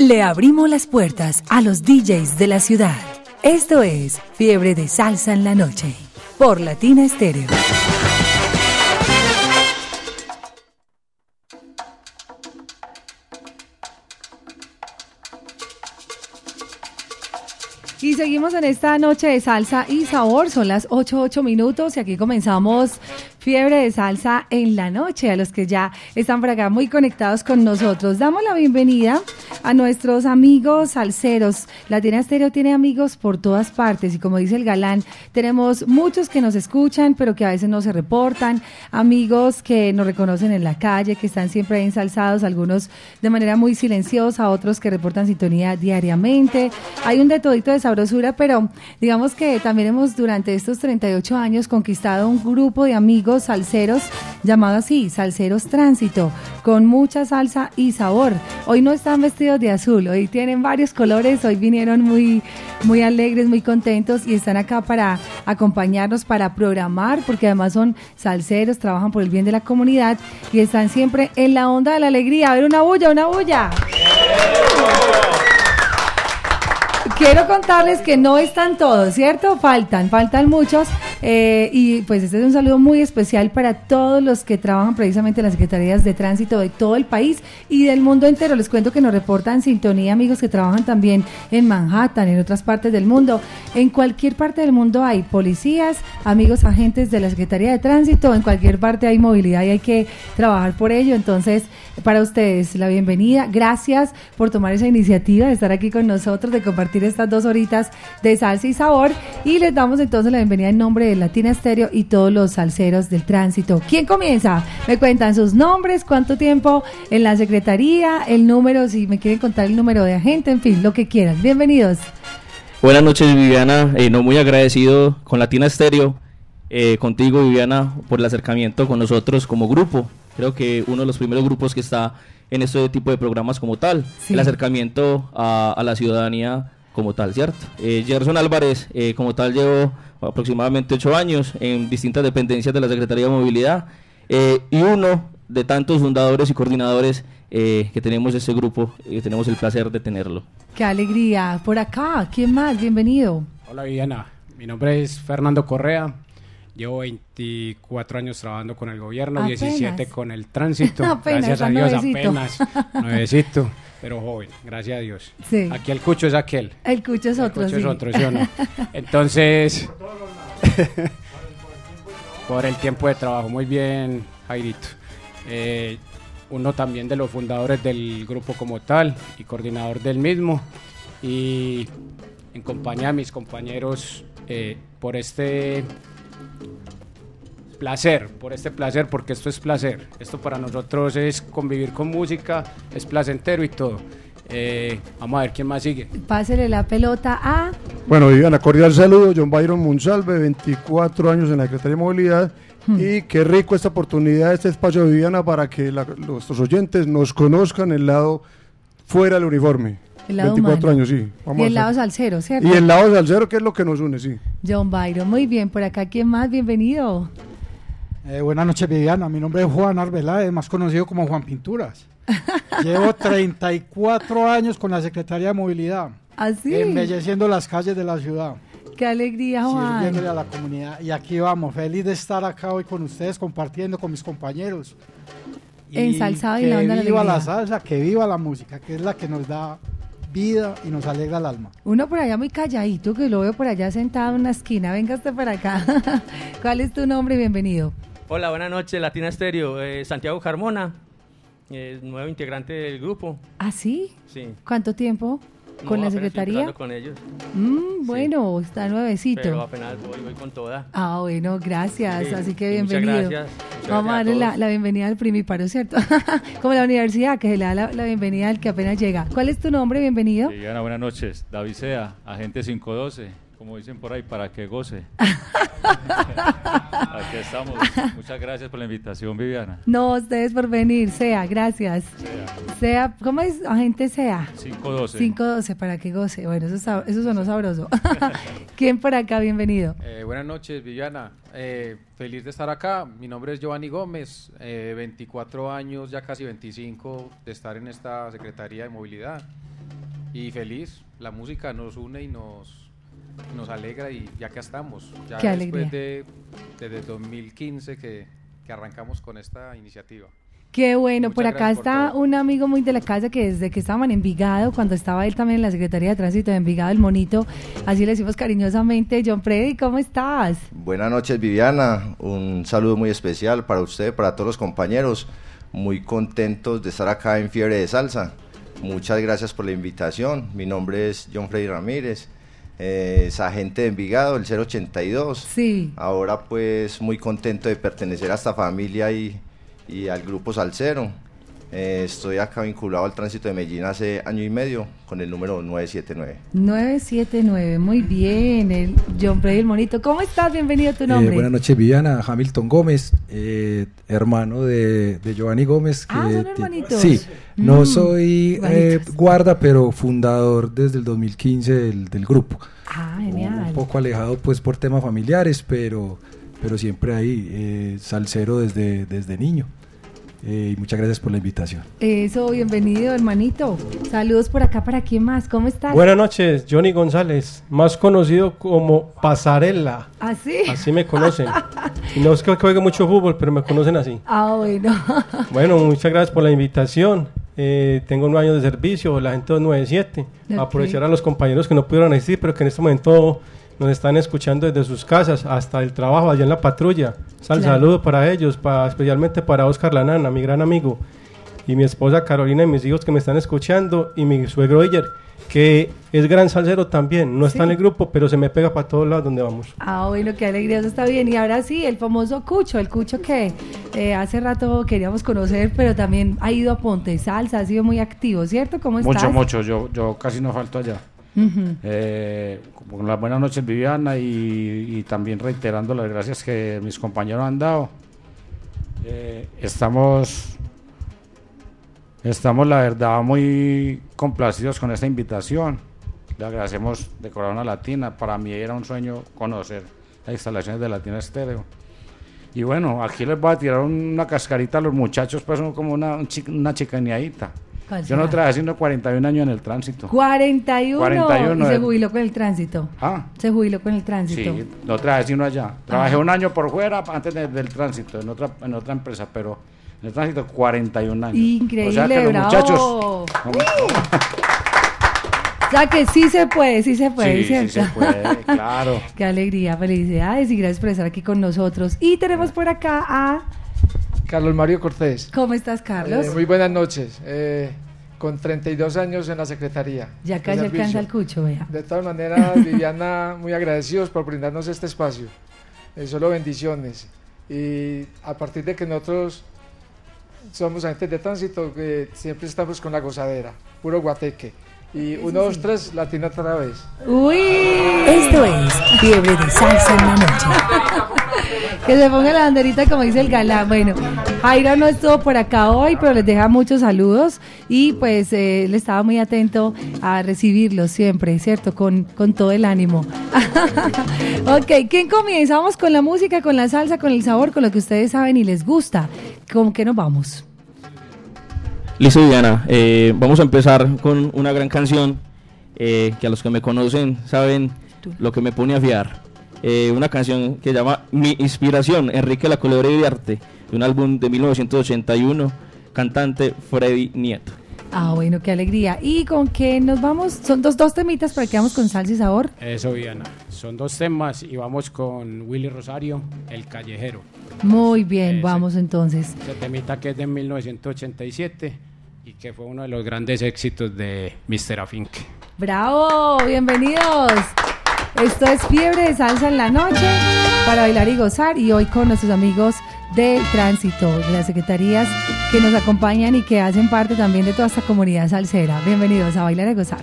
Le abrimos las puertas a los DJs de la ciudad. Esto es Fiebre de Salsa en la Noche por Latina Estéreo. Y seguimos en esta noche de salsa y sabor. Son las 8, 8 minutos y aquí comenzamos Fiebre de Salsa en la noche. A los que ya están por acá muy conectados con nosotros. Damos la bienvenida a nuestros amigos salseros. Latina Estéreo tiene amigos por todas partes y como dice el galán, tenemos muchos que nos escuchan pero que a veces no se reportan. Amigos que nos reconocen en la calle, que están siempre ensalzados, algunos de manera muy silenciosa, otros que reportan sintonía diariamente. Hay un de todito de sabrosura, pero digamos que también hemos durante estos 38 años conquistado un grupo de amigos salseros llamado así, Salseros Tránsito, con mucha salsa y sabor. Hoy no están vestidos de azul, hoy tienen varios colores, hoy vinieron muy, muy alegres, muy contentos y están acá para acompañarnos, para programar, porque además son salseros, trabajan por el bien de la comunidad y están siempre en la onda de la alegría. A ver, una bulla, una bulla. Quiero contarles que no están todos, ¿cierto? Faltan, faltan muchos. Eh, y pues este es un saludo muy especial para todos los que trabajan precisamente en las secretarías de tránsito de todo el país y del mundo entero. Les cuento que nos reportan sintonía amigos que trabajan también en Manhattan, en otras partes del mundo. En cualquier parte del mundo hay policías, amigos agentes de la Secretaría de Tránsito, en cualquier parte hay movilidad y hay que trabajar por ello. Entonces, para ustedes, la bienvenida. Gracias por tomar esa iniciativa de estar aquí con nosotros, de compartir estas dos horitas de salsa y sabor. Y les damos entonces la bienvenida en nombre de Latina Estéreo y todos los salseros del tránsito. ¿Quién comienza? Me cuentan sus nombres, cuánto tiempo en la secretaría, el número, si me quieren contar el número de agente, en fin, lo que quieran. Bienvenidos. Buenas noches, Viviana. Eh, no muy agradecido con Latina Estéreo, eh, contigo, Viviana, por el acercamiento con nosotros como grupo. Creo que uno de los primeros grupos que está en este tipo de programas como tal, Sí. el acercamiento a, a la ciudadanía como tal, ¿cierto? Eh, Gerson Álvarez, eh, como tal, llevo aproximadamente ocho años en distintas dependencias de la Secretaría de Movilidad eh, y uno de tantos fundadores y coordinadores eh, que tenemos este grupo, y tenemos el placer de tenerlo. Qué alegría. Por acá, ¿quién más? Bienvenido. Hola Viviana, mi nombre es Fernando Correa. Llevo 24 años trabajando con el gobierno, Apenas. 17 con el tránsito. Apenas, gracias a Dios, nuevecito. apenas. Nuevecito, pero joven, gracias a Dios. Sí. Aquí el cucho es aquel. El cucho es El otro, cucho sí. es otro, ¿sí o no? Entonces, por el tiempo de trabajo, muy bien, Jairito. Eh, uno también de los fundadores del grupo como tal y coordinador del mismo. Y en compañía de mis compañeros eh, por este placer, por este placer, porque esto es placer. Esto para nosotros es convivir con música, es placentero y todo. Eh, vamos a ver quién más sigue. Pásele la pelota a... Bueno, Viviana, cordial saludo. John Byron Monsalve, 24 años en la Secretaría de Movilidad. Y qué rico esta oportunidad, este espacio de Viviana para que la- nuestros oyentes nos conozcan el lado fuera del uniforme. El lado 24 humano. años, sí. y el lado salsero, ¿cierto? y el lado salsero, que es lo que nos une, sí. John Byron, muy bien. Por acá, ¿quién más? Bienvenido. Eh, buenas noches, Viviana. Mi nombre es Juan Arbeláez, más conocido como Juan Pinturas. Llevo 34 años con la Secretaría de Movilidad, Así. embelleciendo las calles de la ciudad, Qué alegría, sirviéndole Juan. a la comunidad. Y aquí vamos, feliz de estar acá hoy con ustedes, compartiendo con mis compañeros. Ensalzado y que la onda de la viva la salsa, que viva la música, que es la que nos da vida y nos alegra el alma. Uno por allá muy calladito, que lo veo por allá sentado en una esquina. Venga usted para acá. ¿Cuál es tu nombre? Bienvenido. Hola, buenas noches, Latina Estéreo. Eh, Santiago Carmona, eh, nuevo integrante del grupo. ¿Ah, sí? Sí. ¿Cuánto tiempo? ¿Con No, la secretaría? con ellos, Mm, bueno, está nuevecito. pero apenas voy, voy con toda. Ah, bueno, gracias. Sí, Así que y muchas bienvenido. gracias, muchas Vamos a gracias darle a la, todos. la bienvenida al primiparo, ¿cierto? Como la universidad, que se le da la, la bienvenida al que apenas llega. ¿Cuál es tu nombre? Bienvenido. Viviana, buenas noches. David Sea, agente 512, como dicen por ahí, para que goce. Aquí estamos. Muchas gracias por la invitación, Viviana. No, ustedes por venir. Sea, gracias. Sea, ¿cómo es? Agente Sea. 512. 512 para que goce. Bueno, eso, sab- eso sonó sabroso. ¿Quién por acá? Bienvenido. Eh, buenas noches, Viviana. Eh, feliz de estar acá. Mi nombre es Giovanni Gómez, eh, 24 años, ya casi 25 de estar en esta Secretaría de Movilidad. y feliz. La música nos une y nos, nos alegra y ya que estamos. Ya Qué después de desde 2015 que, que arrancamos con esta iniciativa. Qué bueno, Muchas por acá por está todo. un amigo muy de la casa que desde que estaban en Envigado, cuando estaba él también en la Secretaría de Tránsito de Envigado, el monito, así le decimos cariñosamente, John Freddy, ¿cómo estás? Buenas noches Viviana, un saludo muy especial para usted, para todos los compañeros, muy contentos de estar acá en Fiebre de Salsa. Muchas gracias por la invitación, mi nombre es John Freddy Ramírez, eh, es agente de Envigado, el 082. Sí. Ahora pues muy contento de pertenecer a esta familia y, y al grupo Salcero. Eh, estoy acá vinculado al tránsito de Medellín hace año y medio con el número 979. 979, muy bien, el John Freddy, el monito. ¿Cómo estás? Bienvenido a tu Eh, nombre. buenas noches, Viviana. Hamilton Gómez, eh, hermano de, de Giovanni Gómez. Ah, que son ti- hermanitos. Sí, no Mm, soy eh, guarda, pero fundador desde el 2015 del, del grupo. Ah, Un genial. poco alejado pues por temas familiares, pero, pero siempre ahí, eh, salsero desde, desde niño. Eh, y muchas gracias por la invitación. Eso, bienvenido, hermanito. Saludos por acá, ¿para quién más? ¿Cómo estás? Buenas noches, Johnny González, más conocido como Pasarela. ¿Ah, sí? Así me conocen. Y no es que juegue mucho fútbol, pero me conocen así. Ah, bueno. Bueno, muchas gracias por la invitación. Eh, tengo nueve años de servicio, la gente 297. Ok. Aprovechar a los compañeros que no pudieron asistir, pero que en este momento nos están escuchando desde sus casas hasta el trabajo allá en la patrulla. Sal, Claro. saludo para ellos, pa- especialmente para Oscar Lanana, mi gran amigo, y mi esposa Carolina y mis hijos que me están escuchando, y mi suegro Iyer, que es gran salsero también. No está en el grupo, pero se me pega para todos lados donde vamos. Ah, bueno, qué alegría, eso está bien. Y ahora sí, el famoso Cucho, el Cucho que eh, hace rato queríamos conocer, pero también ha ido a Ponte Salsa, ha sido muy activo, ¿cierto? ¿Cómo estás? Mucho, mucho. Yo, yo casi no falto allá. Eh, con las buenas noches, Viviana, y, también reiterando las gracias que mis compañeros han dado. Eh, estamos, estamos, la verdad, muy complacidos con esta invitación. Le agradecemos de Corona Latina. Para mí era un sueño conocer las instalaciones de Latina Estéreo. Y bueno, aquí les voy a tirar una cascarita a los muchachos, pues como una, una chicaneadita. ¿Cuál Yo no será? trabajé haciendo 41 años en el tránsito. 41, 41, y se jubiló con el tránsito. Ah. Se jubiló con el tránsito. Sí, no trabajé sino allá. Trabajé Ajá. un año por fuera antes de- del tránsito, en otra, en otra empresa, pero en el tránsito 41 años. Increíble, O sea que los bravo. muchachos... O sea que sí se puede, sí se puede, Sí, sí ¿cierto? se puede, claro. Qué alegría, felicidades y gracias por estar aquí con nosotros. Y tenemos por acá a... Carlos Mario Cortés. ¿Cómo estás, Carlos? Eh, muy buenas noches. Eh, con 32 años en la Secretaría. ya casi alcanza el cucho, vea. De todas maneras, Viviana, muy agradecidos por brindarnos este espacio. Eh, solo bendiciones. Y a partir de que nosotros somos agentes de tránsito, que siempre estamos con la gozadera, puro guateque. Y uno, dos, tres, latina otra vez. Uy. Esto es Fiebre de Salsa en la noche. Que se ponga la banderita como dice el galán. Bueno, Jairo no estuvo por acá hoy, pero les deja muchos saludos y pues eh, él estaba muy atento a recibirlos siempre, ¿cierto? Con, con todo el ánimo. ok, ¿quién comienza? Vamos con la música, con la salsa, con el sabor, con lo que ustedes saben y les gusta. ¿Con qué nos vamos? Listo, Diana. Eh, vamos a empezar con una gran canción eh, que a los que me conocen saben lo que me pone a fiar. Eh, una canción que se llama Mi Inspiración, Enrique La Culebra y de Arte, de un álbum de 1981, cantante Freddy Nieto. Ah, bueno, qué alegría. ¿Y con qué nos vamos? Son dos, dos temitas para que vamos con salsa y sabor. Eso, Viana. Son dos temas y vamos con Willy Rosario, El Callejero. Muy bien, Ese. vamos entonces. Ese temita que es de 1987 y que fue uno de los grandes éxitos de Mr. Afink. ¡Bravo! Bienvenidos. Esto es Fiebre de Salsa en la noche para bailar y gozar y hoy con nuestros amigos del tránsito, de las secretarías que nos acompañan y que hacen parte también de toda esta comunidad salsera. Bienvenidos a Bailar y Gozar.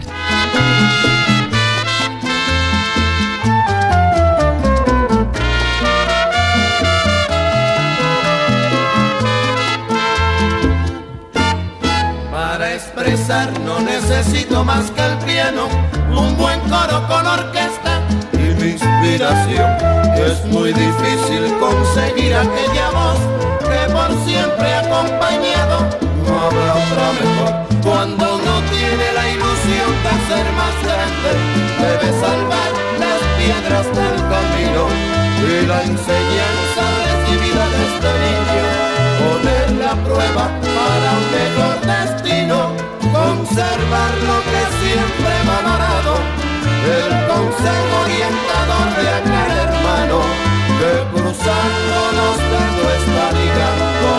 Para expresar no necesito más que el piano, un buen coro con orquesta inspiración. Es muy difícil conseguir aquella voz que por siempre ha acompañado. No habrá otra mejor cuando uno tiene la ilusión de ser más grande. Debe salvar las piedras del camino y la enseñanza recibida desde este niño. Poner la prueba para un mejor destino. Conservar lo que siempre me ha dado el consejo orientador de aquel hermano que cruzando los dedos está ligando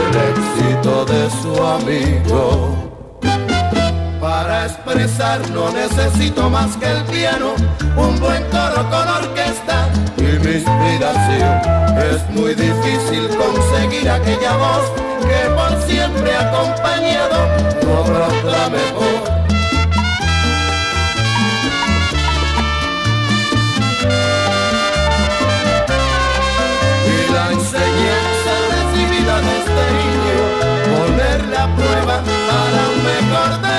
el éxito de su amigo. Para expresar no necesito más que el piano, un buen coro con orquesta y mi inspiración. Es muy difícil conseguir aquella voz que por siempre acompañado no la mejor. prueba para un mejor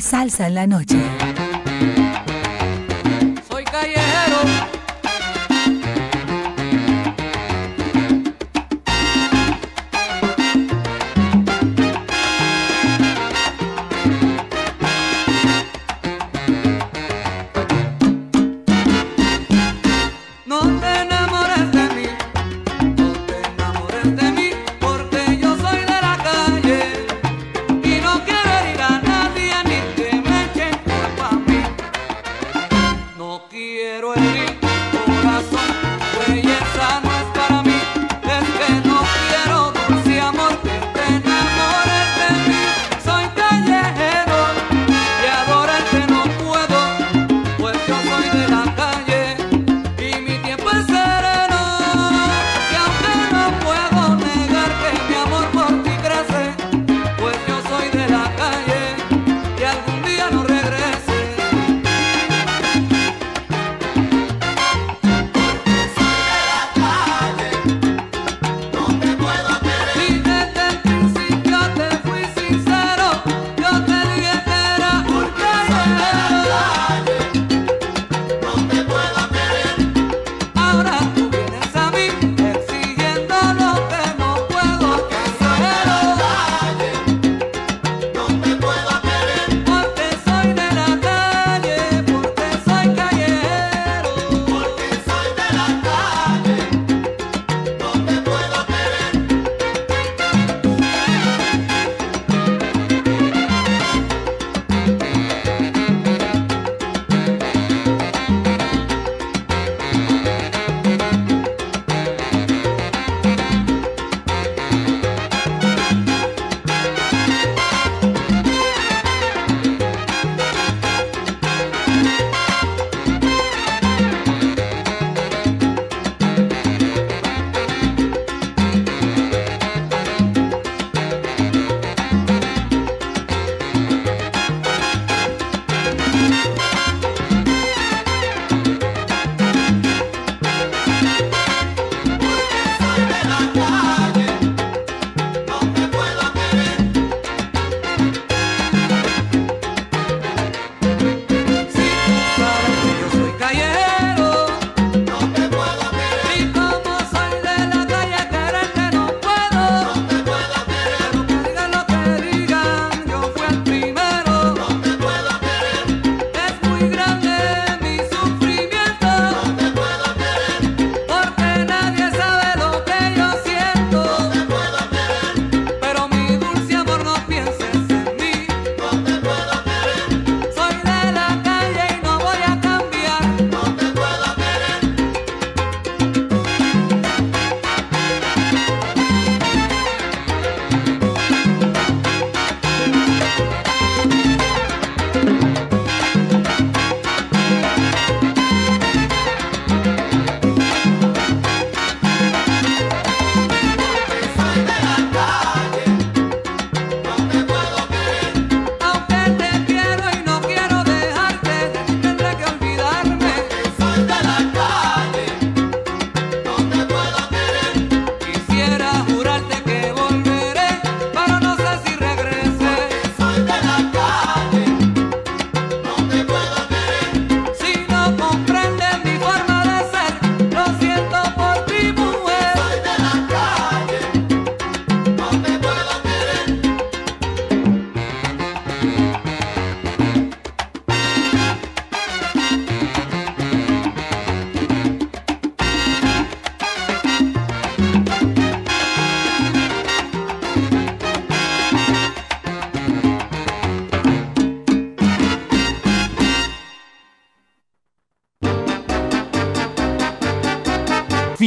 salsa en la noche.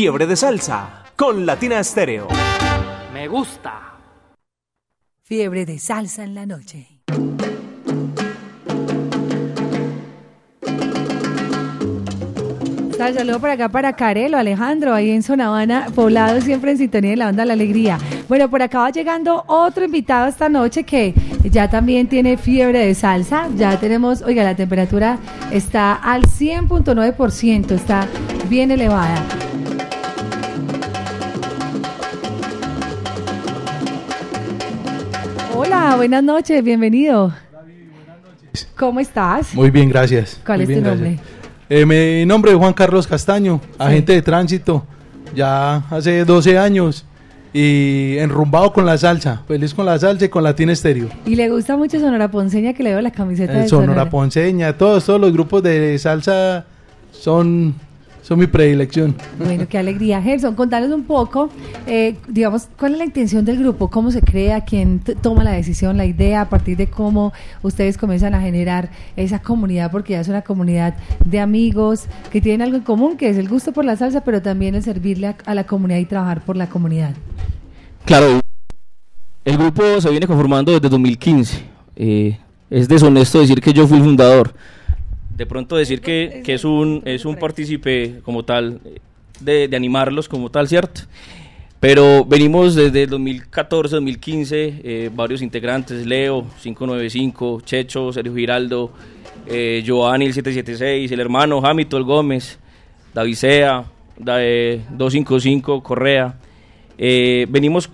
Fiebre de salsa con Latina Estéreo. Me gusta. Fiebre de salsa en la noche. Sal, saludo por acá para Carelo, Alejandro, ahí en Zona Habana, poblado siempre en sintonía de la banda La Alegría. Bueno, por acá va llegando otro invitado esta noche que ya también tiene fiebre de salsa. Ya tenemos, oiga, la temperatura está al 100.9%, está bien elevada. Hola, buenas noches, bienvenido. ¿Cómo estás? Muy bien, gracias. ¿Cuál Muy es bien, tu nombre? Eh, mi nombre es Juan Carlos Castaño, agente de tránsito, ya hace 12 años y enrumbado con la salsa, feliz con la salsa y con Latina Estéreo. Y le gusta mucho Sonora Ponceña que le veo la camiseta Eh, de Sonora Ponceña, todos, todos los grupos de salsa son Es mi predilección. Bueno, qué alegría. Gerson, contanos un poco, eh, digamos, ¿cuál es la intención del grupo? ¿Cómo se crea? ¿Quién toma la decisión, la idea? ¿A partir de cómo ustedes comienzan a generar esa comunidad? Porque ya es una comunidad de amigos que tienen algo en común, que es el gusto por la salsa, pero también el servirle a, a la comunidad y trabajar por la comunidad. Claro, el grupo se viene conformando desde 2015. Eh, es deshonesto decir que yo fui el fundador. De pronto decir que, que es un es un partícipe como tal, eh, de, de animarlos como tal, ¿cierto? Pero venimos desde el 2014, 2015, eh, varios integrantes, Leo, 595, Checho, Sergio Giraldo, eh, Giovanni, el 776, el hermano Jamito, el Gómez, David Sea, da- eh, 255, Correa. Venimos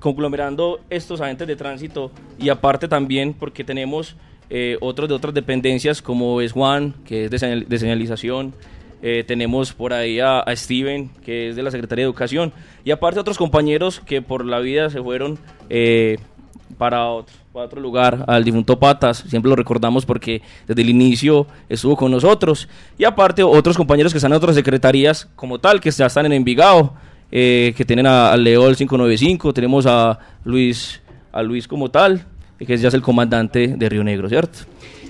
conglomerando estos agentes de tránsito y aparte también porque tenemos eh, otros de otras dependencias como es Juan, que es de, señal- de señalización, eh, tenemos por ahí a, a Steven, que es de la Secretaría de Educación, y aparte otros compañeros que por la vida se fueron eh, para, otro, para otro lugar, al difunto Patas, siempre lo recordamos porque desde el inicio estuvo con nosotros, y aparte otros compañeros que están en otras secretarías como tal, que ya están en Envigado, eh, que tienen a, a Leo el 595, tenemos a Luis, a Luis como tal, que ya es el comandante de Río Negro, ¿cierto?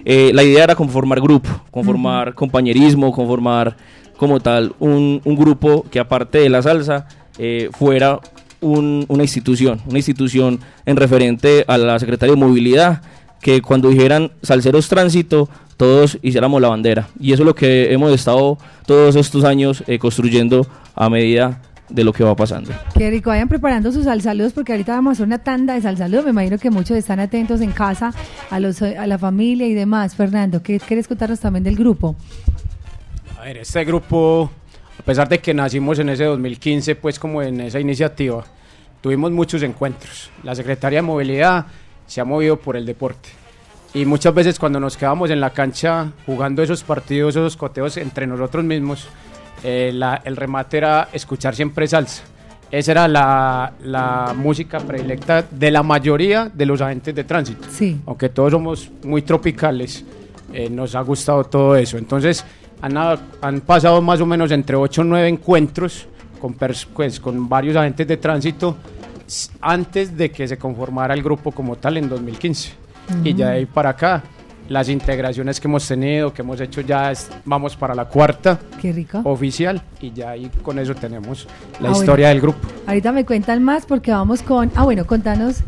Eh, la idea era conformar grupo, conformar compañerismo, conformar como tal un, un grupo que aparte de la salsa eh, fuera un- una institución, una institución en referente a la Secretaría de Movilidad, que cuando dijeran Salceros Tránsito, todos hiciéramos la bandera. Y eso es lo que hemos estado todos estos años eh, construyendo a medida de lo que va pasando. Qué rico, vayan preparando sus salsaludos porque ahorita vamos a hacer una tanda de salsaludos. Me imagino que muchos están atentos en casa, a, los, a la familia y demás. Fernando, ¿qué quieres contarnos también del grupo? A ver, este grupo, a pesar de que nacimos en ese 2015, pues como en esa iniciativa, tuvimos muchos encuentros. La Secretaría de Movilidad se ha movido por el deporte. Y muchas veces cuando nos quedamos en la cancha jugando esos partidos, esos coteos entre nosotros mismos, eh, la- el remate era escuchar siempre salsa. Esa era la, la música predilecta de la mayoría de los agentes de tránsito. Sí. Aunque todos somos muy tropicales, eh, nos ha gustado todo eso. Entonces, han, ha- han pasado más o menos entre 8 o 9 encuentros con, pues, con varios agentes de tránsito antes de que se conformara el grupo como tal en 2015. Y ya de ahí para acá, las integraciones que hemos tenido, que hemos hecho ya, es- vamos para la cuarta Qué rico. oficial y ya ahí con eso tenemos la Ah, bueno. historia del grupo. Ahorita me cuentan más porque vamos con... Ah, bueno, contanos,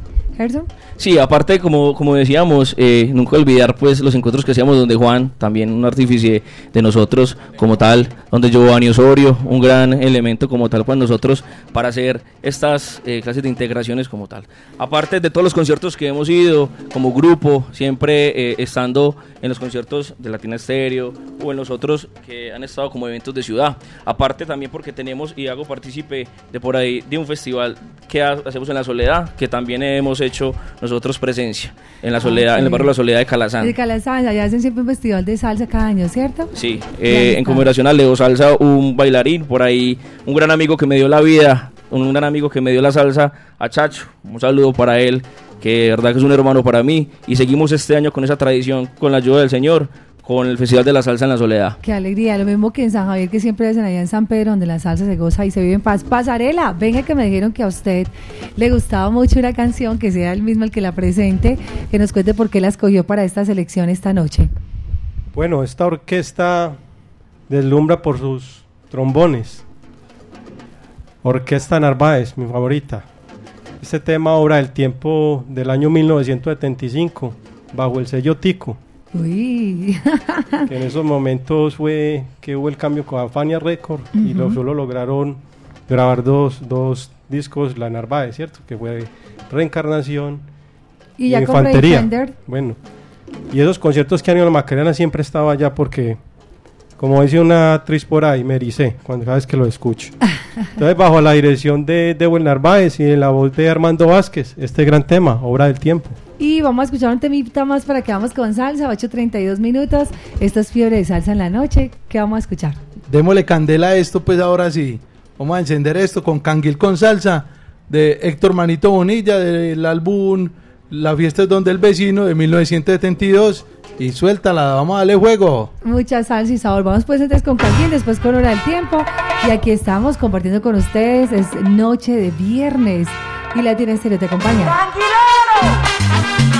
Sí, aparte, como, como decíamos, eh, nunca olvidar pues los encuentros que hacíamos donde Juan, también un artífice de nosotros como tal, donde Giovanni Osorio, un gran elemento como tal para nosotros para hacer estas eh, clases de integraciones como tal. Aparte de todos los conciertos que hemos ido como grupo, siempre eh, estando en los conciertos de Latina Estéreo o en los otros que han estado como eventos de ciudad. Aparte también porque tenemos y hago partícipe de por ahí de un festival que ha- hacemos en La Soledad, que también hemos hecho nosotros presencia en La Soledad, en el barrio La Soledad de Calazán. De Calasanz, allá hacen siempre un festival de salsa cada año, ¿cierto? Sí, eh, en conmemoración a Leo Salsa, un bailarín por ahí, un gran amigo que me dio la vida, un gran amigo que me dio la salsa, a Chacho. Un saludo para él, que de verdad que es un hermano para mí. Y seguimos este año con esa tradición, con la ayuda del Señor, con el Festival de la Salsa en la Soledad. Qué alegría, lo mismo que en San Javier, que siempre hacen allá en San Pedro, donde la salsa se goza y se vive en paz. Pasarela, venga que me dijeron que a usted le gustaba mucho una canción, que sea el mismo el que la presente, que nos cuente por qué la escogió para esta selección esta noche. Bueno, esta orquesta deslumbra por sus trombones. Orquesta Narváez, mi favorita. Este tema obra del tiempo del año 1975, bajo el sello Tico, Uy, que en esos momentos fue que hubo el cambio con Afania Record y lo, solo lograron grabar dos, dos discos, la Narváez, ¿cierto? Que fue Reencarnación Y ya Fender. Bueno, y esos conciertos que han ido a la Macarena siempre estaba allá porque, como dice una actriz por ahí, me ericé cuando cada vez que lo escucho. Entonces, bajo la dirección de Dewey Narváez y en la voz de Armando Vázquez, este gran tema, Obra del Tiempo. Y vamos a escuchar un temita más para que vamos con salsa, 8.32 minutos. Esto es Fiebre de Salsa en la Noche. ¿Qué vamos a escuchar? Démosle candela a esto, pues ahora sí. Vamos a encender esto con Canguil con Salsa de Héctor Manito Bonilla del álbum La fiesta es donde el vecino de 1972 y suéltala, vamos a darle juego. Mucha salsa y sabor. Vamos pues entonces con Canguil, después con Hora del Tiempo. Y aquí estamos compartiendo con ustedes, es noche de viernes. Y la tiene en serio, te acompaña. ¡Tranquilero!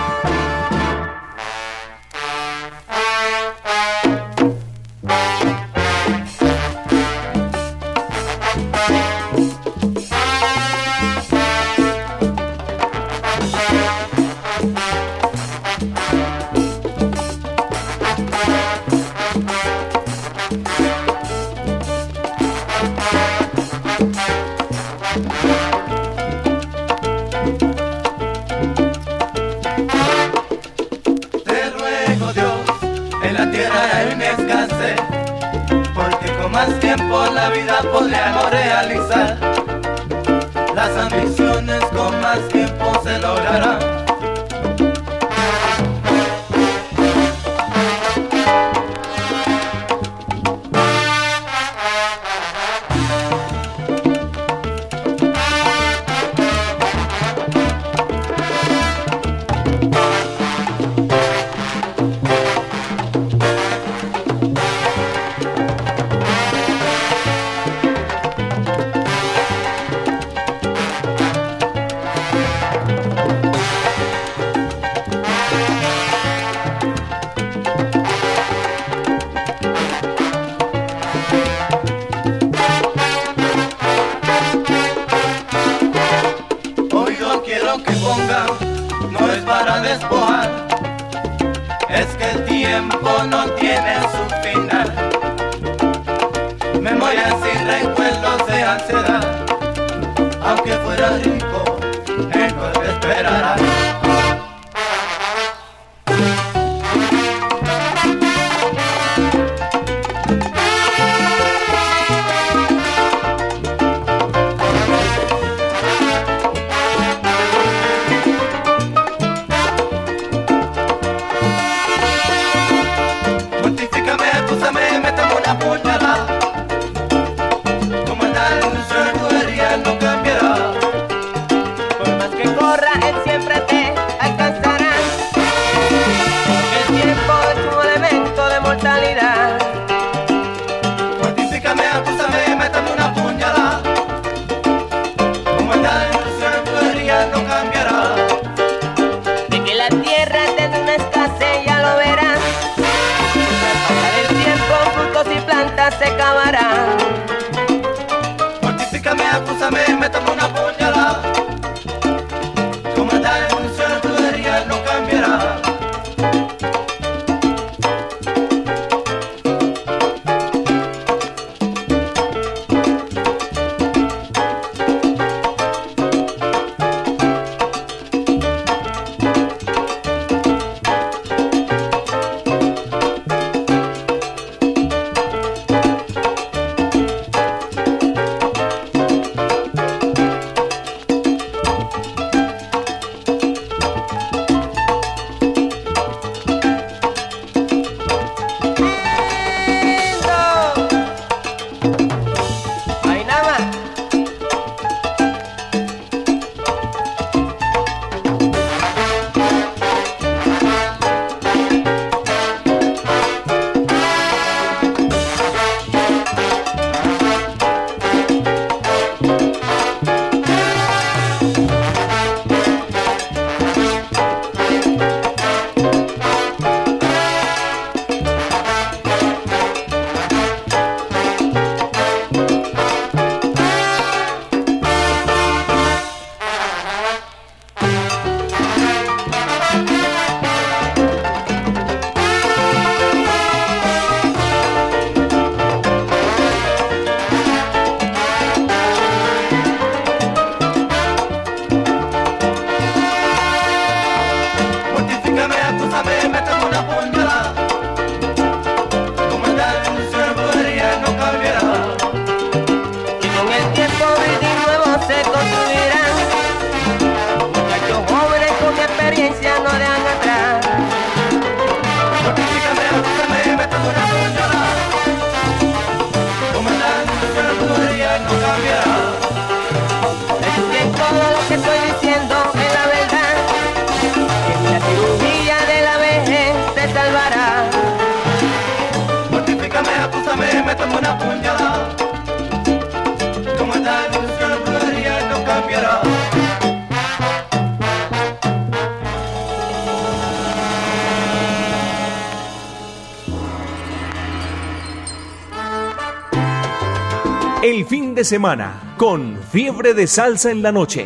Semana con Fiebre de Salsa en la Noche.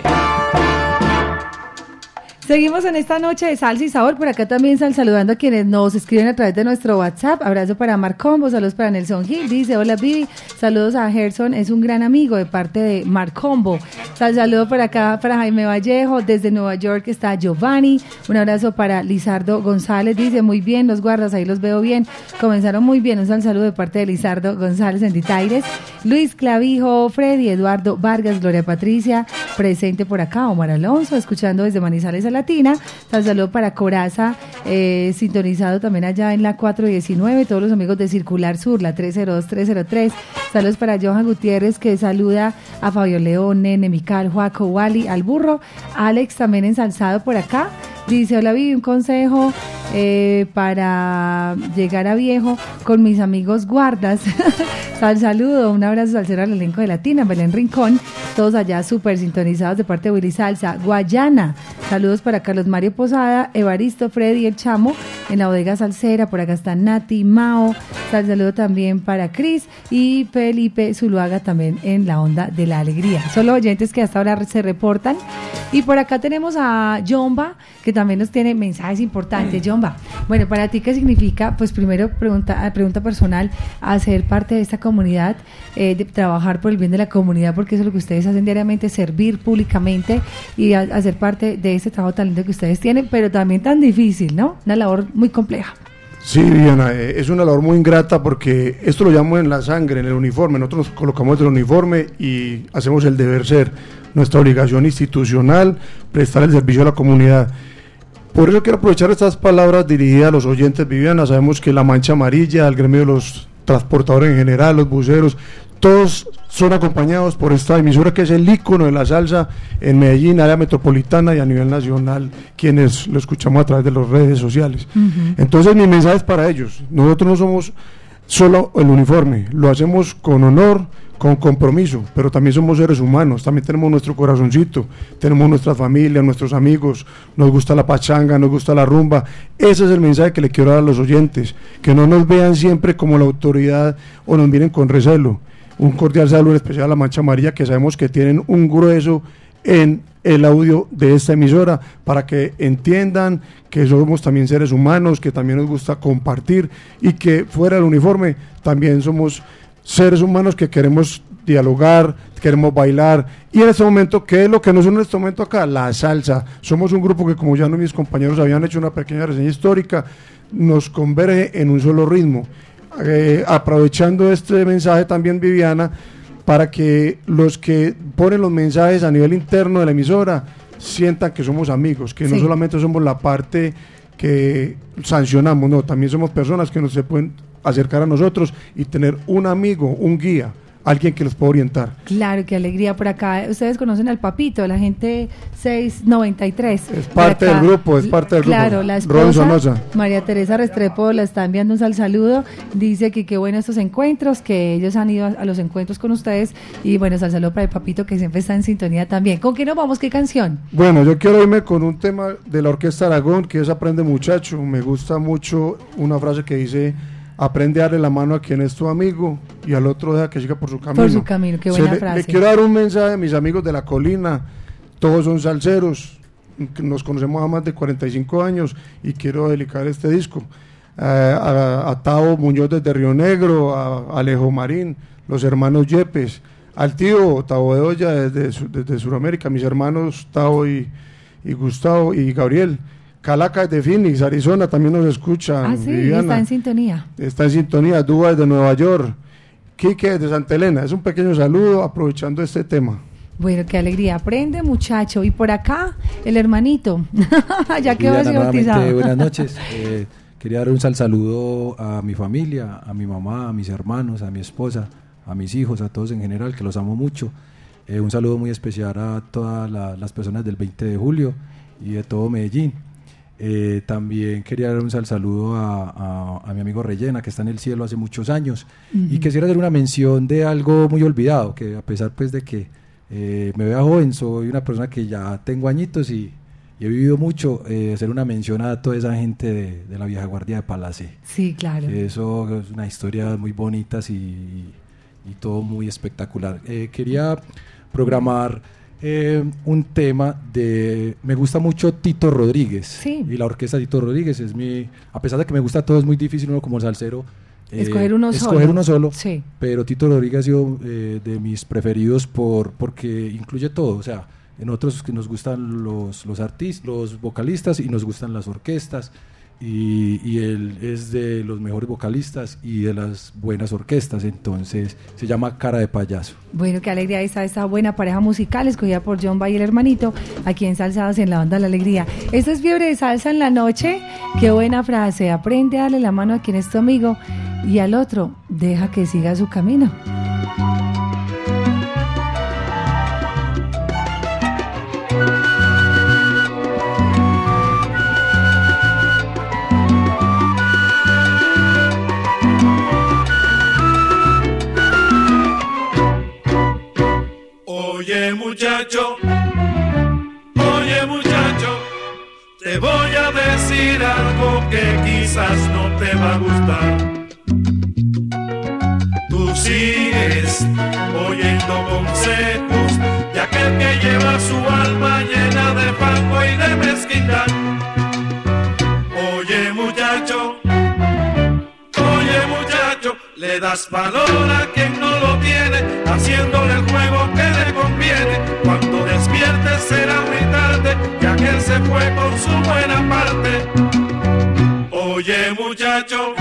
Seguimos en esta noche de salsa y sabor. Por acá también están saludando a quienes nos escriben a través de nuestro WhatsApp. Abrazo para Marc Combo, saludos para Nelson Gil. Dice: Hola, Vivi. Saludos a Gerson, es un gran amigo de parte de Marc Combo. Sal saludo para acá para Jaime Vallejo. Desde Nueva York está Giovanni. Un abrazo para Lizardo González. Dice: Muy bien, los guardas, ahí los veo bien. Comenzaron muy bien. Un sal saludo de parte de Lizardo González en Ditaires. Luis Clavijo, Freddy, Eduardo Vargas, Gloria Patricia, presente por acá. Omar Alonso, escuchando desde Manizales a Latina. Sal saludo para Coraza, eh, sintonizado también allá en la 419. Todos los amigos de Circular Sur, la 302-303. Saludos para Johan Gutiérrez, que saluda a Fabio León, Nene, Mical, Juaco, Wally, al burro. Alex también ensalzado por acá. Dice, hola Vivi, un consejo eh, para llegar a viejo con mis amigos guardas. Sal saludo, un abrazo al al elenco de Latina, Belén Rincón, todos allá súper sintonizados de parte de Willy Salsa. Guayana, saludos para Carlos Mario Posada, Evaristo, Freddy, el Chamo, en la bodega Salsera, por acá está Nati, Mao, sal saludo también para Cris y Felipe Zuluaga también en la onda de la alegría. Solo oyentes que hasta ahora se reportan. Y por acá tenemos a Jomba, que también nos tiene mensajes importantes. Bueno, para ti, ¿qué significa? Pues primero, pregunta, pregunta personal, hacer parte de esta comunidad, eh, de trabajar por el bien de la comunidad, porque eso es lo que ustedes hacen diariamente, servir públicamente y hacer parte de este trabajo tan lindo que ustedes tienen, pero también tan difícil, ¿no? Una labor muy compleja. Sí, Viviana, eh, es una labor muy ingrata porque esto lo llamo en la sangre, en el uniforme. Nosotros nos colocamos el uniforme y hacemos el deber ser, nuestra obligación institucional, prestar el servicio a la comunidad. Por eso quiero aprovechar estas palabras dirigidas a los oyentes, Viviana. Sabemos que la mancha amarilla, el gremio de los transportadores en general, los buceros, todos son acompañados por esta emisora que es el ícono de la salsa en Medellín, área metropolitana y a nivel nacional, quienes lo escuchamos a través de las redes sociales. Entonces mi mensaje es para ellos. Nosotros no somos solo el uniforme, lo hacemos con honor, con compromiso, pero también somos seres humanos, también tenemos nuestro corazoncito, tenemos nuestra familia, nuestros amigos, nos gusta la pachanga, nos gusta la rumba. Ese es el mensaje que le quiero dar a los oyentes, que no nos vean siempre como la autoridad o nos miren con recelo. Un cordial saludo especial a la Mancha Amarilla, que sabemos que tienen un grueso en el audio de esta emisora para que entiendan que somos también seres humanos, que también nos gusta compartir y que fuera del uniforme también somos seres humanos que queremos dialogar, queremos bailar. Y en este momento, ¿qué es lo que nos une en este momento acá? La salsa. Somos un grupo que, como ya mis compañeros habían hecho una pequeña reseña histórica, nos converge en un solo ritmo. Eh, aprovechando este mensaje también, Viviana, para que los que ponen los mensajes a nivel interno de la emisora sientan que somos amigos, que no solamente somos la parte que sancionamos, no, también somos personas que nos se pueden acercar a nosotros y tener un amigo, un guía, alguien que los pueda orientar. Claro, qué alegría por acá. Ustedes conocen al papito, la gente 693. Es parte del grupo, es parte del grupo. Claro, la esposa, Osa. María Teresa Restrepo, la está enviando un sal saludo. Dice que qué bueno estos encuentros, que ellos han ido a, a los encuentros con ustedes. Y bueno, sal saludo para el papito que siempre está en sintonía también. ¿Con qué nos vamos? ¿Qué canción? Bueno, yo quiero irme con un tema de la Orquesta Aragón, que es Aprende Muchacho. Me gusta mucho una frase que dice, aprende a darle la mano a quien es tu amigo y al otro deja que siga por su camino. Por su camino, qué buena frase. Le quiero dar un mensaje a mis amigos de la colina. Todos son salseros. Nos conocemos a más de 45 años y quiero dedicar este disco. Eh, a, a Tavo Muñoz desde Río Negro, a Alejo Marín, los hermanos Yepes, al tío Tavo de Olla desde, desde Sudamérica, mis hermanos Tavo y, y Gustavo y Gabriel. Calaca de Phoenix, Arizona, también nos escuchan. Ah, sí, Viviana. está en sintonía. Está en sintonía, Dúa desde Nueva York, Quique desde Santa Elena. Es un pequeño saludo aprovechando este tema. Bueno, qué alegría. Aprende, muchacho. Y por acá, el hermanito. ya quedó así bautizado. buenas noches. Eh, quería dar un sal saludo a mi familia, a mi mamá, a mis hermanos, a mi esposa, a mis hijos, a todos en general, que los amo mucho. Eh, un saludo muy especial a todas la- las personas del 20 de julio y de todo Medellín. Eh, también quería dar un sal saludo a, a- a mi amigo Rellena, que está en el cielo hace muchos años. Y Ujú. quisiera hacer una mención de algo muy olvidado, que a pesar pues de que eh, me vea joven, soy una persona que ya tengo añitos y, y he vivido mucho, eh, hacer una mención a toda esa gente de, de la vieja guardia de Palacé. Sí, claro. Eso es una historia muy bonitas y, y todo muy espectacular. Eh, quería programar eh, un tema de... Me gusta mucho Tito Rodríguez. Y la orquesta Tito Rodríguez es mi... A pesar de que me gusta todo, es muy difícil uno como salsero. eh, Escoger uno escoger solo. uno solo. Sí. Pero Tito Rodríguez ha sido eh, de mis preferidos por porque incluye todo. O sea, en otros que nos gustan los, los artistas, los vocalistas y nos gustan las orquestas. Y, él es de los mejores vocalistas y de las buenas orquestas. Entonces se llama Cara de Payaso. Bueno, qué alegría está esta buena pareja musical escogida por John Bay, el hermanito, aquí en Salsados en la banda La Alegría. Esto es Fiebre de Salsa en la noche. Qué buena frase. Aprende a darle la mano a quien es tu amigo y al otro, deja que siga su camino. Oye muchacho, te voy a decir algo que quizás no te va a gustar. Tú sigues oyendo consejos de aquel que lleva su alma llena de fango y de mezquindad. Oye muchacho, oye muchacho, le das valor a quien no haciéndole el juego que le conviene. Cuando despiertes será muy tarde, ya que él se fue con su buena parte. Oye muchacho.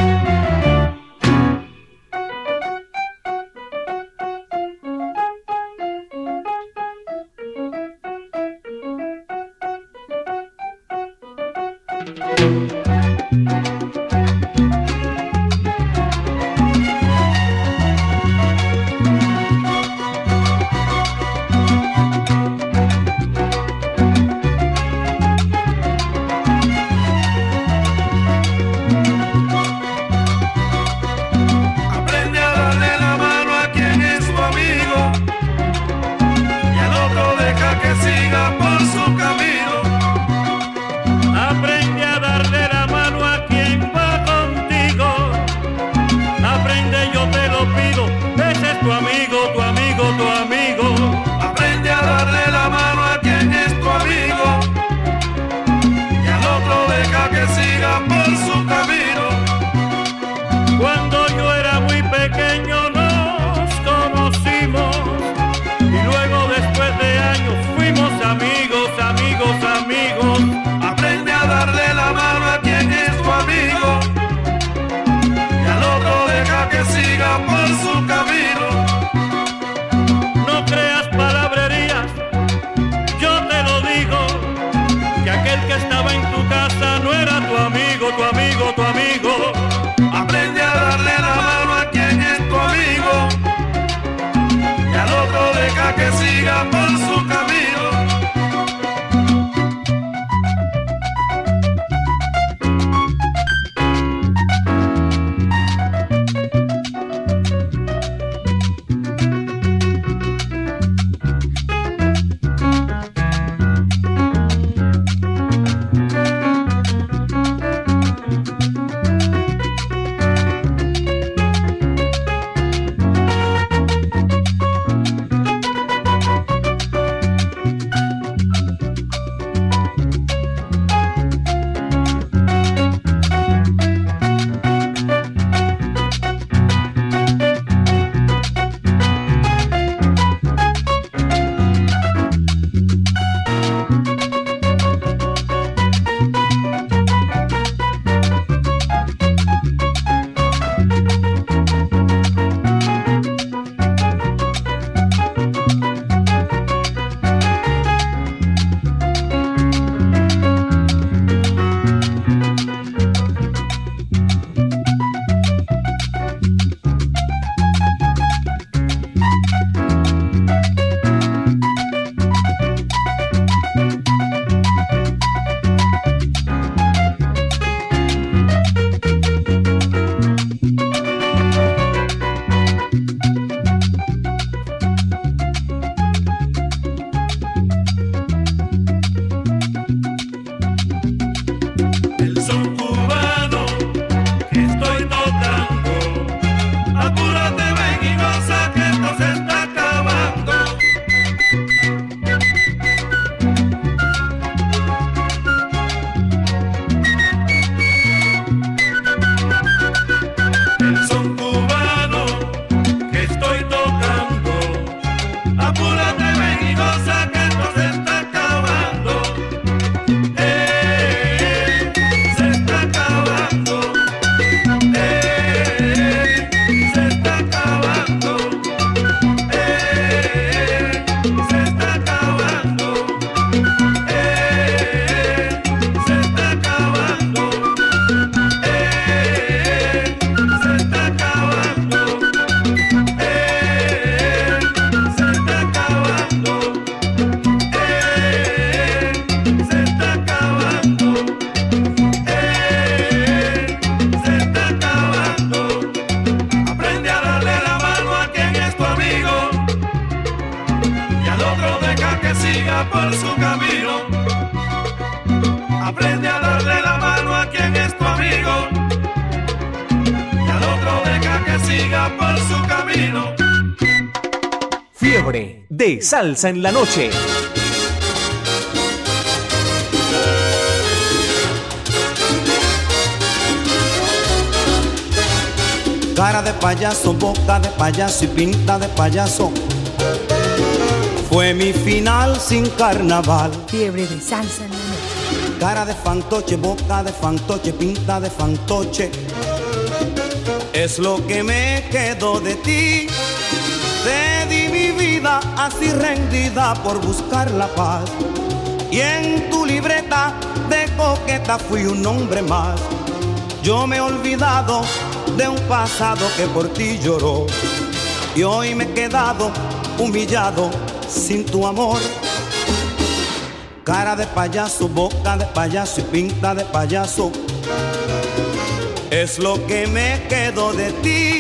Salsa en la noche. Cara de payaso, boca de payaso y pinta de payaso. Fue mi final sin carnaval. Fiebre de salsa en la noche. Cara de fantoche, boca de fantoche, pinta de fantoche. Es lo que me quedó de ti. Así rendida por buscar la paz. Y en tu libreta de coqueta fui un hombre más. Yo me he olvidado de un pasado que por ti lloró. Y hoy me he quedado humillado sin tu amor. Cara de payaso, boca de payaso y pinta de payaso. Es lo que me quedó de ti.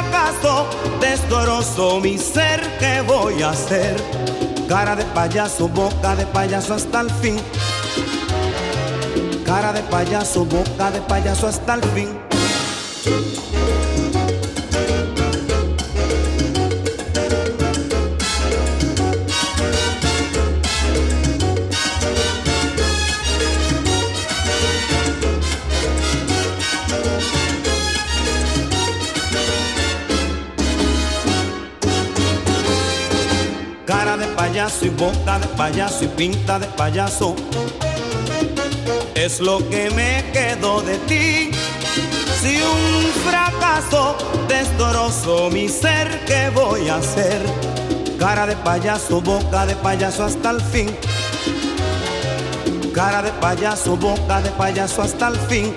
Fracaso destrozó mi ser, ¿qué voy a hacer? Cara de payaso, boca de payaso hasta el fin. Cara de payaso, boca de payaso hasta el fin. Payaso y boca de payaso y pinta de payaso. Es lo que me quedó de ti. Si un fracaso destrozó mi ser, ¿qué voy a hacer? Cara de payaso, boca de payaso hasta el fin. Cara de payaso, boca de payaso hasta el fin.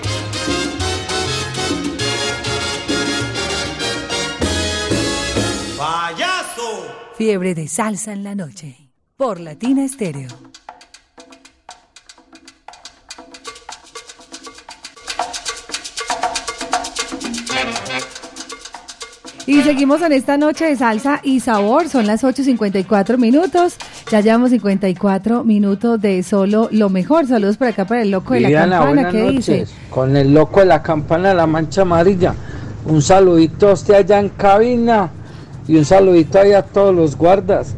¡Payaso! Fiebre de salsa en la noche. Por Latina Estéreo. Y seguimos en esta noche de salsa y sabor. Son las 8.54 minutos. Ya llevamos 54 minutos de solo lo mejor. Saludos por acá para el loco de la campana. ¿Qué noches. dice? Con el loco de la campana de la mancha amarilla. Un saludito a usted allá en cabina y un saludito ahí a todos los guardas.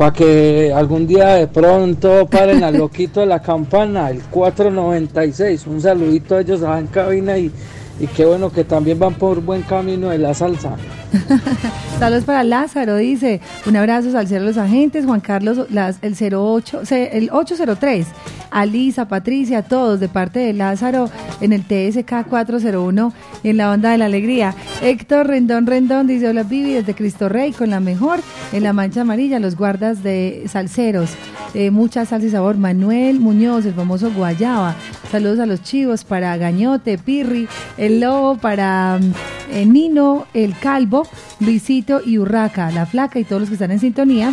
Para que algún día de pronto paren al loquito de la campana, el 496. Un saludito a ellos allá en cabina y, y qué bueno que también van por buen camino de la salsa. Saludos para Lázaro, dice. Un abrazo al cielo los agentes. Juan Carlos, las, el 08, se- el 803. Alisa, Patricia, todos de parte de Lázaro en el TSK 401 y en la onda de la alegría. Héctor Rendón Rendón dice: Hola Vivi, desde Cristo Rey con la mejor en la mancha amarilla, los guardas de salseros. Eh, mucha salsa y sabor. Manuel Muñoz, el famoso Guayaba. Saludos a los chivos para Gañote, Pirri, el Lobo, para mm, eh, Nino, el Calvo, Luisito y Urraca, la Flaca y todos los que están en sintonía.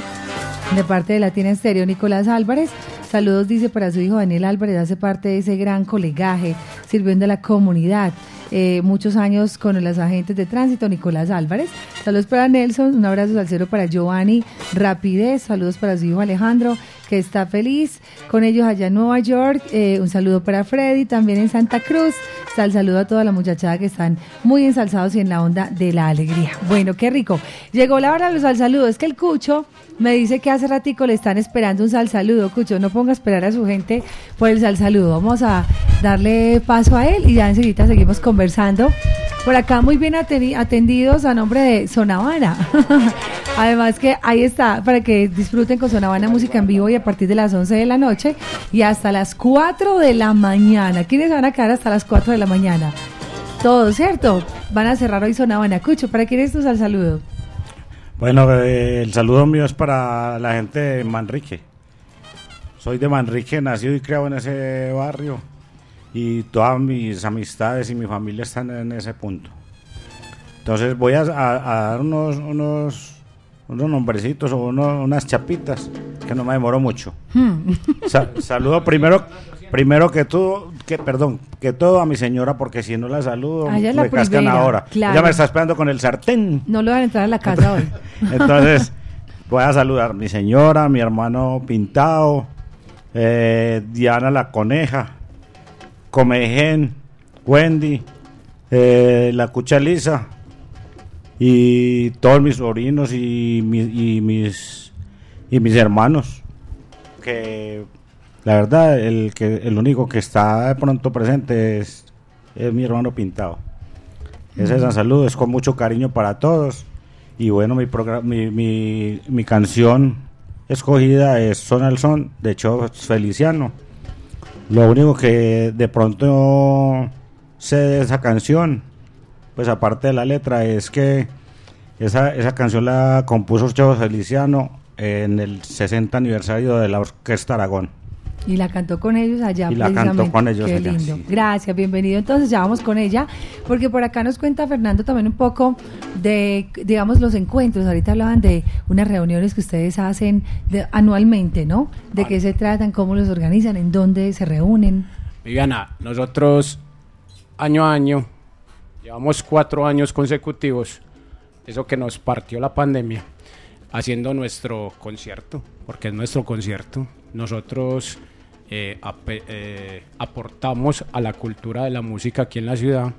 De parte de Latina Estéreo, Nicolás Álvarez. Saludos, dice, para su hijo Daniel Álvarez, hace parte de ese gran colegaje, sirviendo a la comunidad. Eh, muchos años con los agentes de tránsito, Nicolás Álvarez. Saludos para Nelson, un abrazo al para Giovanni Rapidez, saludos para su hijo Alejandro, que está feliz con ellos allá en Nueva York. Eh, un saludo para Freddy, también en Santa Cruz. El saludo a toda la muchachada que están muy ensalzados y en la onda de la alegría. Bueno, qué rico. Llegó la hora de los al saludo. Es que el Cucho me dice que hace ratico le están esperando un sal saludo. Cucho, no ponga a esperar a su gente por el sal saludo. Vamos a darle paso a él y ya enseguida seguimos conversando. Por acá muy bien atendi- atendidos a nombre de Sonavana. Además que ahí está, para que disfruten con Sonavana música en vivo y a partir de las 11 de la noche y hasta las 4 de la mañana. ¿Quiénes van a quedar hasta las 4 de la mañana? Todos, ¿cierto? Van a cerrar hoy Sonavana. Cucho, ¿para quién es tu sal saludo? Bueno, eh, el saludo mío es para la gente de Manrique. Soy de Manrique, nacido y criado en ese barrio. Y todas mis amistades y mi familia están en ese punto. Entonces voy a, dar unos, unos nombrecitos o unas chapitas que no me demoro mucho. Hmm. Sa- saludo primero, primero que todo, que perdón, que todo a mi señora porque si no la saludo Ah, es la me cascan primera, ahora. claro. Ella me está esperando con el sartén. No lo van a entrar a la casa hoy. Entonces, voy a saludar a mi señora, mi hermano Pintado, eh, Diana la Coneja, Comején, Wendy, eh, la Cucha Lisa y todos mis sobrinos y, mi- y mis y mis hermanos que la verdad el que el único que está de pronto presente es, es mi hermano Pintado ese es un saludo, es con mucho cariño para todos. Y bueno, mi, mi, mi, mi canción escogida es Son al Son de Cho Feliciano. Lo único que de pronto sé de esa canción, pues aparte de la letra, es que esa, esa canción la compuso Cho Feliciano en el 60 aniversario de la Orquesta Aragón. Y la cantó con ellos allá. Y la cantó con ellos Qué allá, lindo. sí. Gracias, bienvenido. Entonces ya vamos con ella, porque por acá nos cuenta Fernando también un poco de, digamos, los encuentros. Ahorita hablaban de unas reuniones que ustedes hacen de- anualmente, ¿no? ¿De qué se tratan? ¿Cómo los organizan? ¿En dónde se reúnen? Viviana, nosotros año a año, llevamos cuatro años consecutivos, eso que nos partió la pandemia, haciendo nuestro concierto, porque es nuestro concierto. Nosotros eh, eh, aportamos a la cultura de la música aquí en la ciudad,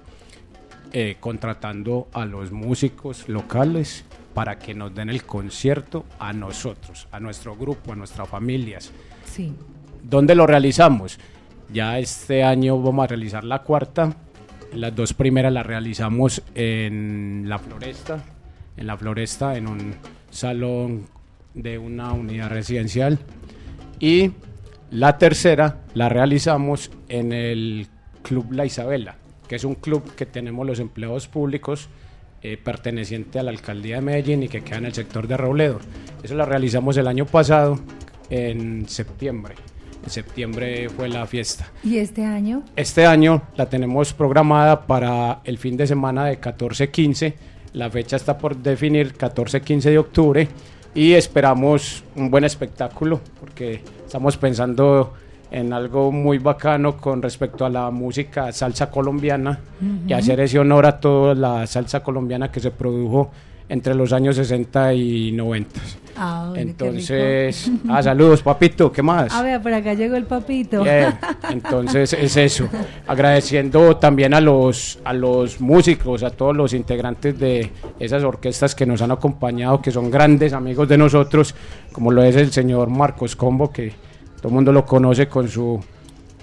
eh, contratando a los músicos locales para que nos den el concierto a nosotros, a nuestro grupo, a nuestras familias. Sí. ¿Dónde lo realizamos? Ya este año vamos a realizar la cuarta. Las dos primeras las realizamos en la floresta, en la floresta, en un salón de una unidad residencial. Y la tercera la realizamos en el Club La Isabela, que es un club que tenemos los empleados públicos eh, perteneciente a la alcaldía de Medellín y que queda en el sector de Robledo. Eso la realizamos el año pasado, en septiembre. En septiembre fue la fiesta. ¿Y este año? Este año la tenemos programada para el fin de semana de 14-15. La fecha está por definir 14-15 de octubre y esperamos un buen espectáculo porque estamos pensando en algo muy bacano con respecto a la música salsa colombiana y hacer ese honor a toda la salsa colombiana que se produjo entre los años 60 y 90. Ah, Entonces, ah, saludos, papito, ¿qué más? A ver, por acá llegó el papito. Bien, entonces es eso. Agradeciendo también a los, a los músicos, a todos los integrantes de esas orquestas que nos han acompañado, que son grandes amigos de nosotros, como lo es el señor Marcos Combo, que todo el mundo lo conoce con su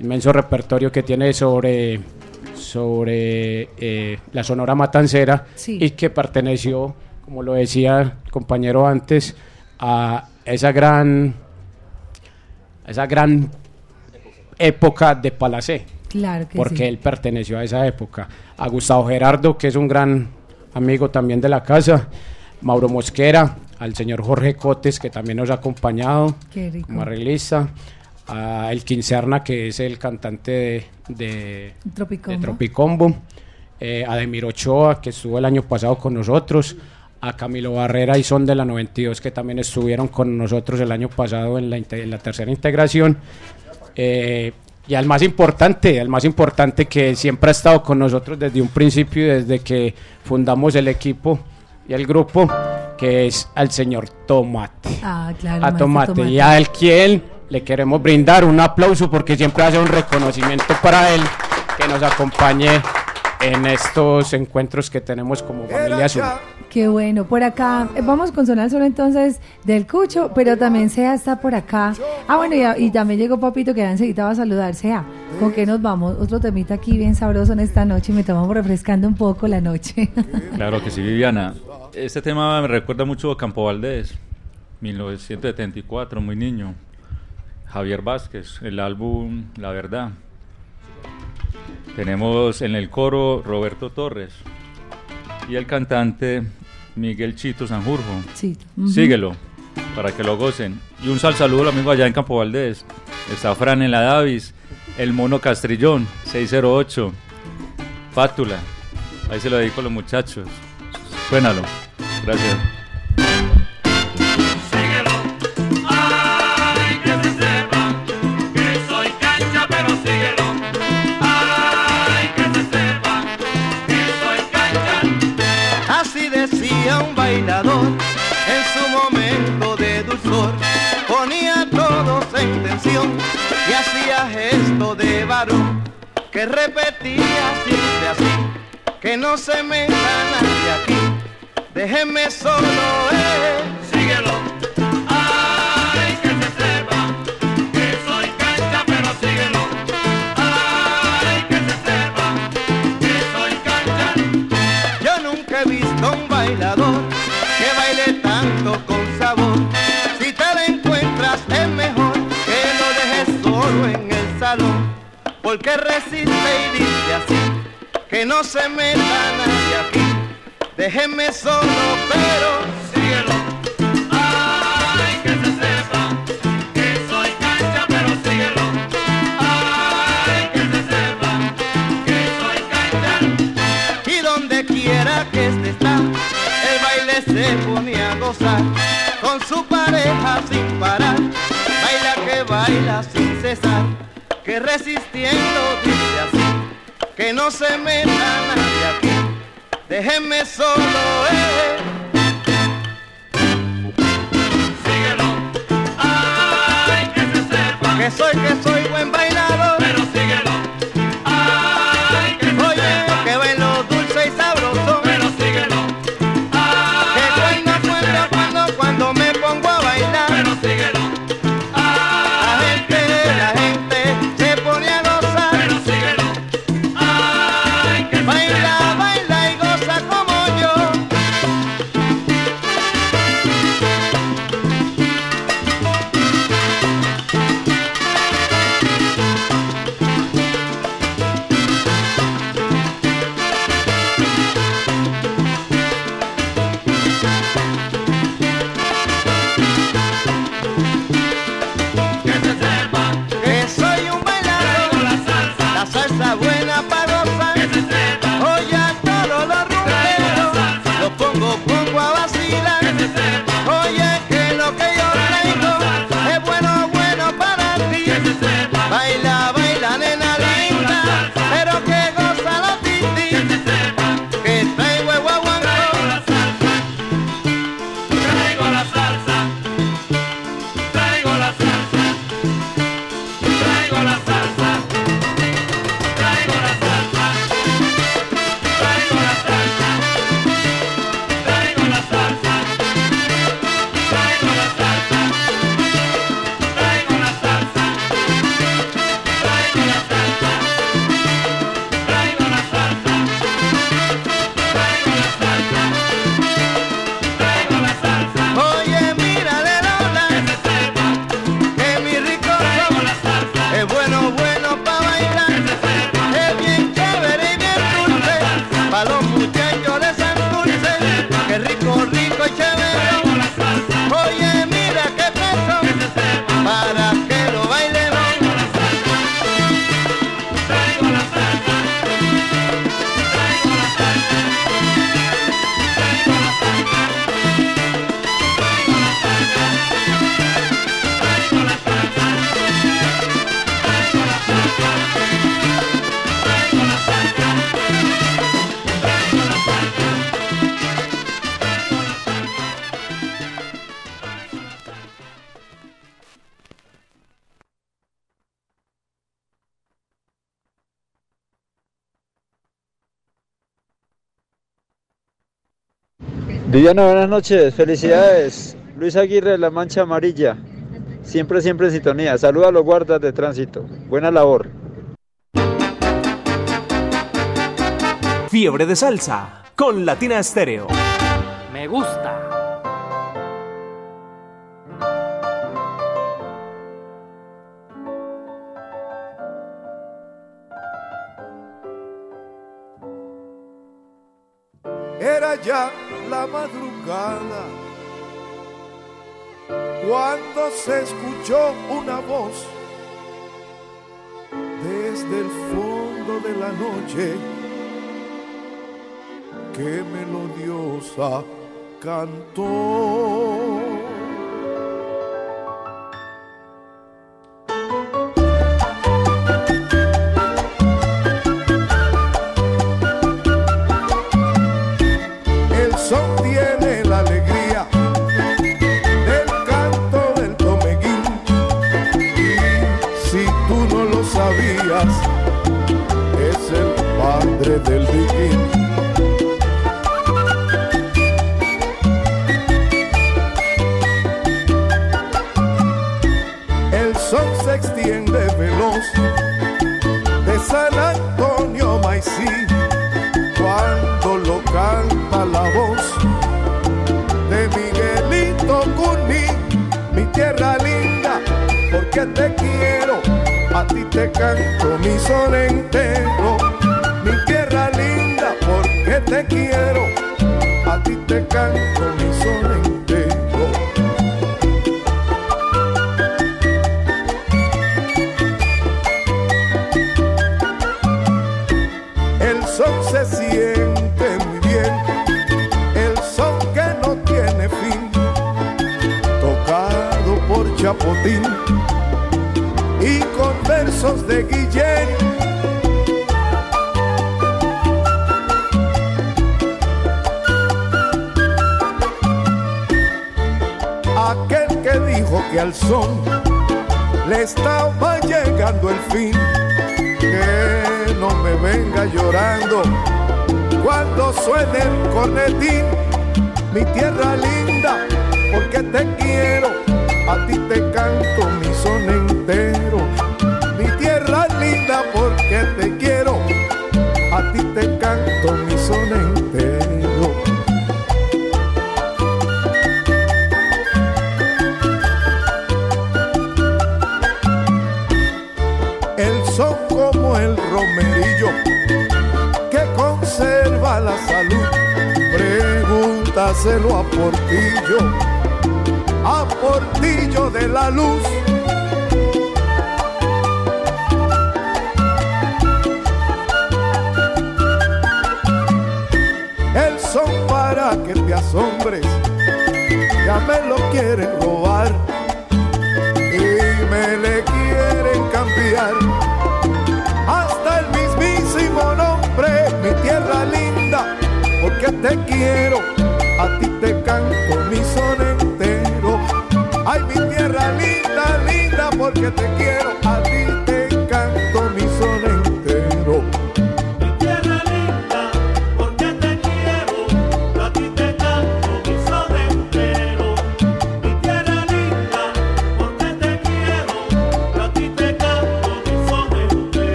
inmenso repertorio que tiene sobre, sobre eh, la Sonora Matancera Sí. y que perteneció, como lo decía el compañero antes, a esa gran, a esa gran época de Palacé, Claro que porque sí. él perteneció a esa época. A Gustavo Gerardo, que es un gran amigo también de la casa, Mauro Mosquera, al señor Jorge Cotes, que también nos ha acompañado Qué rico. como arreglista, a El Quincerna, que es el cantante de, de, Tropicombo. de Tropicombo, eh, a Demir Ochoa, que estuvo el año pasado con nosotros, a Camilo Barrera y Son de la 92, que también estuvieron con nosotros el año pasado en la, inte- en la tercera integración. Eh, y al más importante, al más importante que siempre ha estado con nosotros desde un principio, desde que fundamos el equipo y el grupo, que es al señor Tomate. Ah, claro. a maestro Tomate. Y a él quien le queremos brindar un aplauso porque siempre hace un reconocimiento para él que nos acompañe en estos encuentros que tenemos como familia azul. Qué bueno, por acá, eh, vamos con Sonar Solo entonces del Cucho, pero también Sea está por acá. Ah, bueno, y, también llegó Papito que enseguida va a saludar. Sea, ¿con qué nos vamos? Otro temita aquí bien sabroso en esta noche y me tomamos refrescando un poco la noche. Claro que sí, Viviana. Este tema me recuerda mucho a Campo Valdés, 1974, muy niño. Javier Vázquez, el álbum La Verdad. Tenemos en el coro Roberto Torres y el cantante Miguel Chito Sanjurjo. Chito. Ujú. Síguelo para que lo gocen. Y un sal saludo al amigo allá en Campo Valdés. Está Fran en la Davis, el Mono Castrillón, 608, Fátula. Ahí se lo dedico a los muchachos. Suénalo. Gracias. En su momento de dulzor. Ponía a todos en tensión y hacía gesto de varón que repetía siempre así: que no se meta nadie aquí, déjenme solo, eh. Síguelo. Ay, que se sepa que soy cancha, pero síguelo. Ay, que se sepa que soy cancha. Yo nunca he visto un bailador con sabor. Si te lo encuentras es mejor que lo dejes solo en el salón. Porque resiste y dice así, que no se meta nadie aquí. Déjenme solo, pero síguelo. Ay, que se sepa que soy cancha, pero síguelo. Ay, que se sepa que soy cancha. Y donde quiera que está, el baile se pone con su pareja sin parar. Baila que baila sin cesar, que resistiendo dice así, que no se meta nadie aquí. Déjenme solo, eh. Ay, que se sepa que soy, que soy buen bailador. Buenas noches. Felicidades. Luis Aguirre de La Mancha Amarilla. Siempre, siempre en sintonía. Saluda a los guardas de tránsito. Buena labor. Fiebre de salsa con Latina Estéreo. Me gusta. Era ya la madrugada cuando se escuchó una voz desde el fondo de la noche. Qué melodiosa cantó.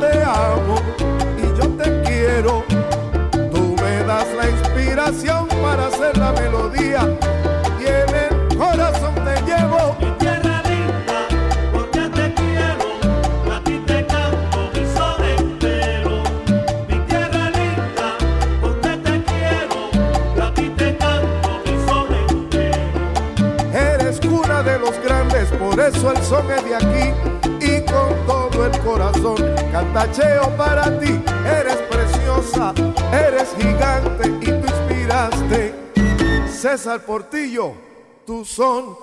Te amo y yo te quiero. Tú me das la inspiración para hacer la melodía. Y el corazón te llevo. Mi tierra linda, porque te quiero. A ti te canto mi sol entero. Mi tierra linda, porque te quiero. A ti te canto mi sol entero. Eres una de los grandes, por eso el son es de aquí. Y con todo el corazón. Cantacheo para ti, eres preciosa, eres gigante y tú inspiraste. César Portillo, tú son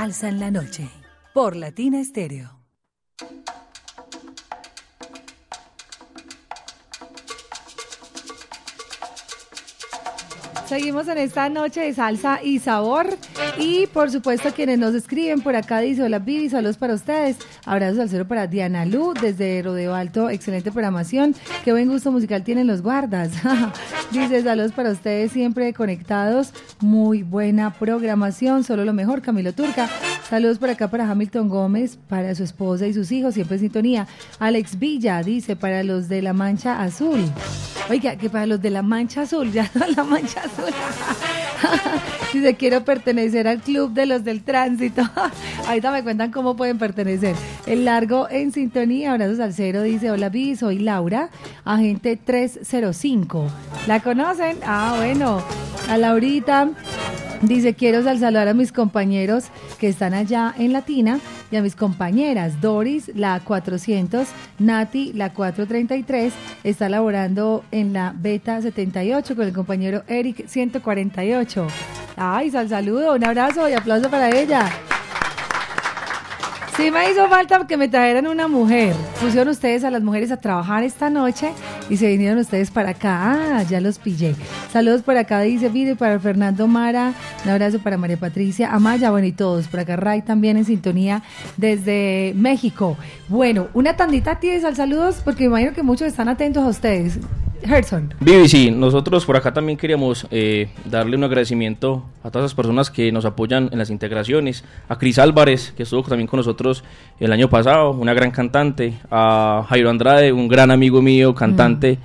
salsa en la noche. Por Latina Estéreo. Seguimos en esta noche de salsa y sabor. Y por supuesto, quienes nos escriben por acá dice: Hola, Vivi, saludos para ustedes. Abrazos al cero para Diana Lu desde Rodeo Alto. Excelente programación. Qué buen gusto musical tienen los guardas. dice: Saludos para ustedes, siempre conectados. Muy buena programación. Solo lo mejor, Camilo Turca. Saludos por acá para Hamilton Gómez, para su esposa y sus hijos, siempre en sintonía. Alex Villa dice: Para los de la Mancha Azul. Oiga, que para los de la Mancha Azul, ya no la Mancha Azul. Dice, quiero pertenecer al club de los del tránsito. Ahorita me cuentan cómo pueden pertenecer. El largo en sintonía, abrazos al cero, dice, hola Vi, soy Laura, agente 305. ¿La conocen? Ah, bueno. A Laurita. Dice, quiero sal- saludar a mis compañeros que están allá en Latina y a mis compañeras. Doris, la 400, Nati, la 433, está laborando en la Beta 78 con el compañero Eric 148. Ay, sal saludo, un abrazo y aplauso para ella. Sí me hizo falta que me trajeran una mujer. Pusieron ustedes a las mujeres a trabajar esta noche y se vinieron ustedes para acá. Ah, ya los pillé. Saludos por acá, dice Video para Fernando Mara. Un abrazo para María Patricia Amaya. Bueno, y todos. Por acá Ray también en sintonía desde México. Bueno, una tandita tienes al saludos porque me imagino que muchos están atentos a ustedes. Vivi, sí, nosotros por acá también queríamos eh, darle un agradecimiento a todas las personas que nos apoyan en las integraciones, a Cris Álvarez, que estuvo también con nosotros el año pasado, una gran cantante, a Jairo Andrade, un gran amigo mío, cantante,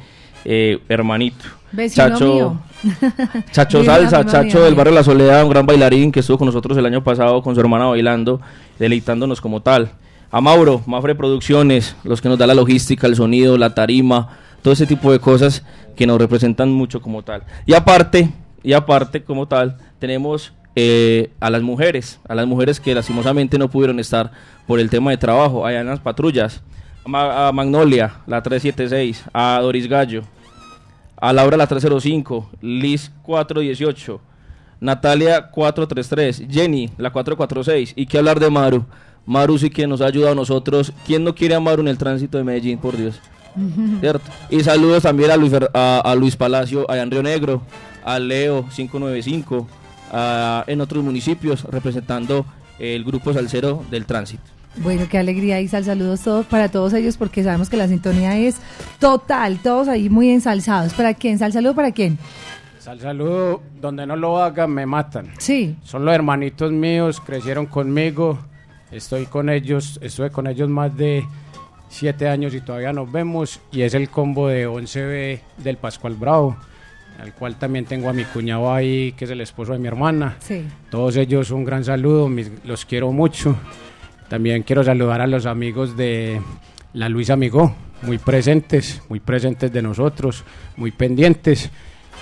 eh, hermanito. Vecino Chacho, mío. Chacho Salsa, Chacho del barrio La Soledad, un gran bailarín que estuvo con nosotros el año pasado con su hermana bailando, deleitándonos como tal. A Mauro, Mafre Producciones, los que nos da la logística, el sonido, la tarima, todo ese tipo de cosas que nos representan mucho como tal. Y aparte, y aparte como tal, tenemos eh, a las mujeres, a las mujeres que lastimosamente no pudieron estar por el tema de trabajo, allá en las patrullas. A Ma- a Magnolia, la 376, a Doris Gallo, a Laura la 305, Liz 418, Natalia 433, Jenny la 446 y qué hablar de Maru. Maru sí que nos ha ayudado a nosotros. ¿Quién no quiere a Maru en el tránsito de Medellín, por Dios? ¿Cierto? Y saludos también a Luis, a, a Luis Palacio, allá en Río Negro, a Leo 595, a- en otros municipios representando el grupo salsero del tránsito. Bueno, qué alegría y sal saludos todos para todos ellos porque sabemos que la sintonía es total, todos ahí muy ensalzados. ¿Para quién? ¿Sal saludo para quién? Sal saludo, donde no lo hagan me matan. Sí. Son los hermanitos míos, crecieron conmigo, estoy con ellos, estuve con ellos más de siete años y todavía nos vemos. Y es el combo de 11B del Pascual Bravo, al cual también tengo a mi cuñado ahí, que es el esposo de mi hermana. Sí. Todos ellos un gran saludo, mis- los quiero mucho. También quiero saludar a los amigos de la Luisa Amigó, muy presentes, muy presentes de nosotros, muy pendientes.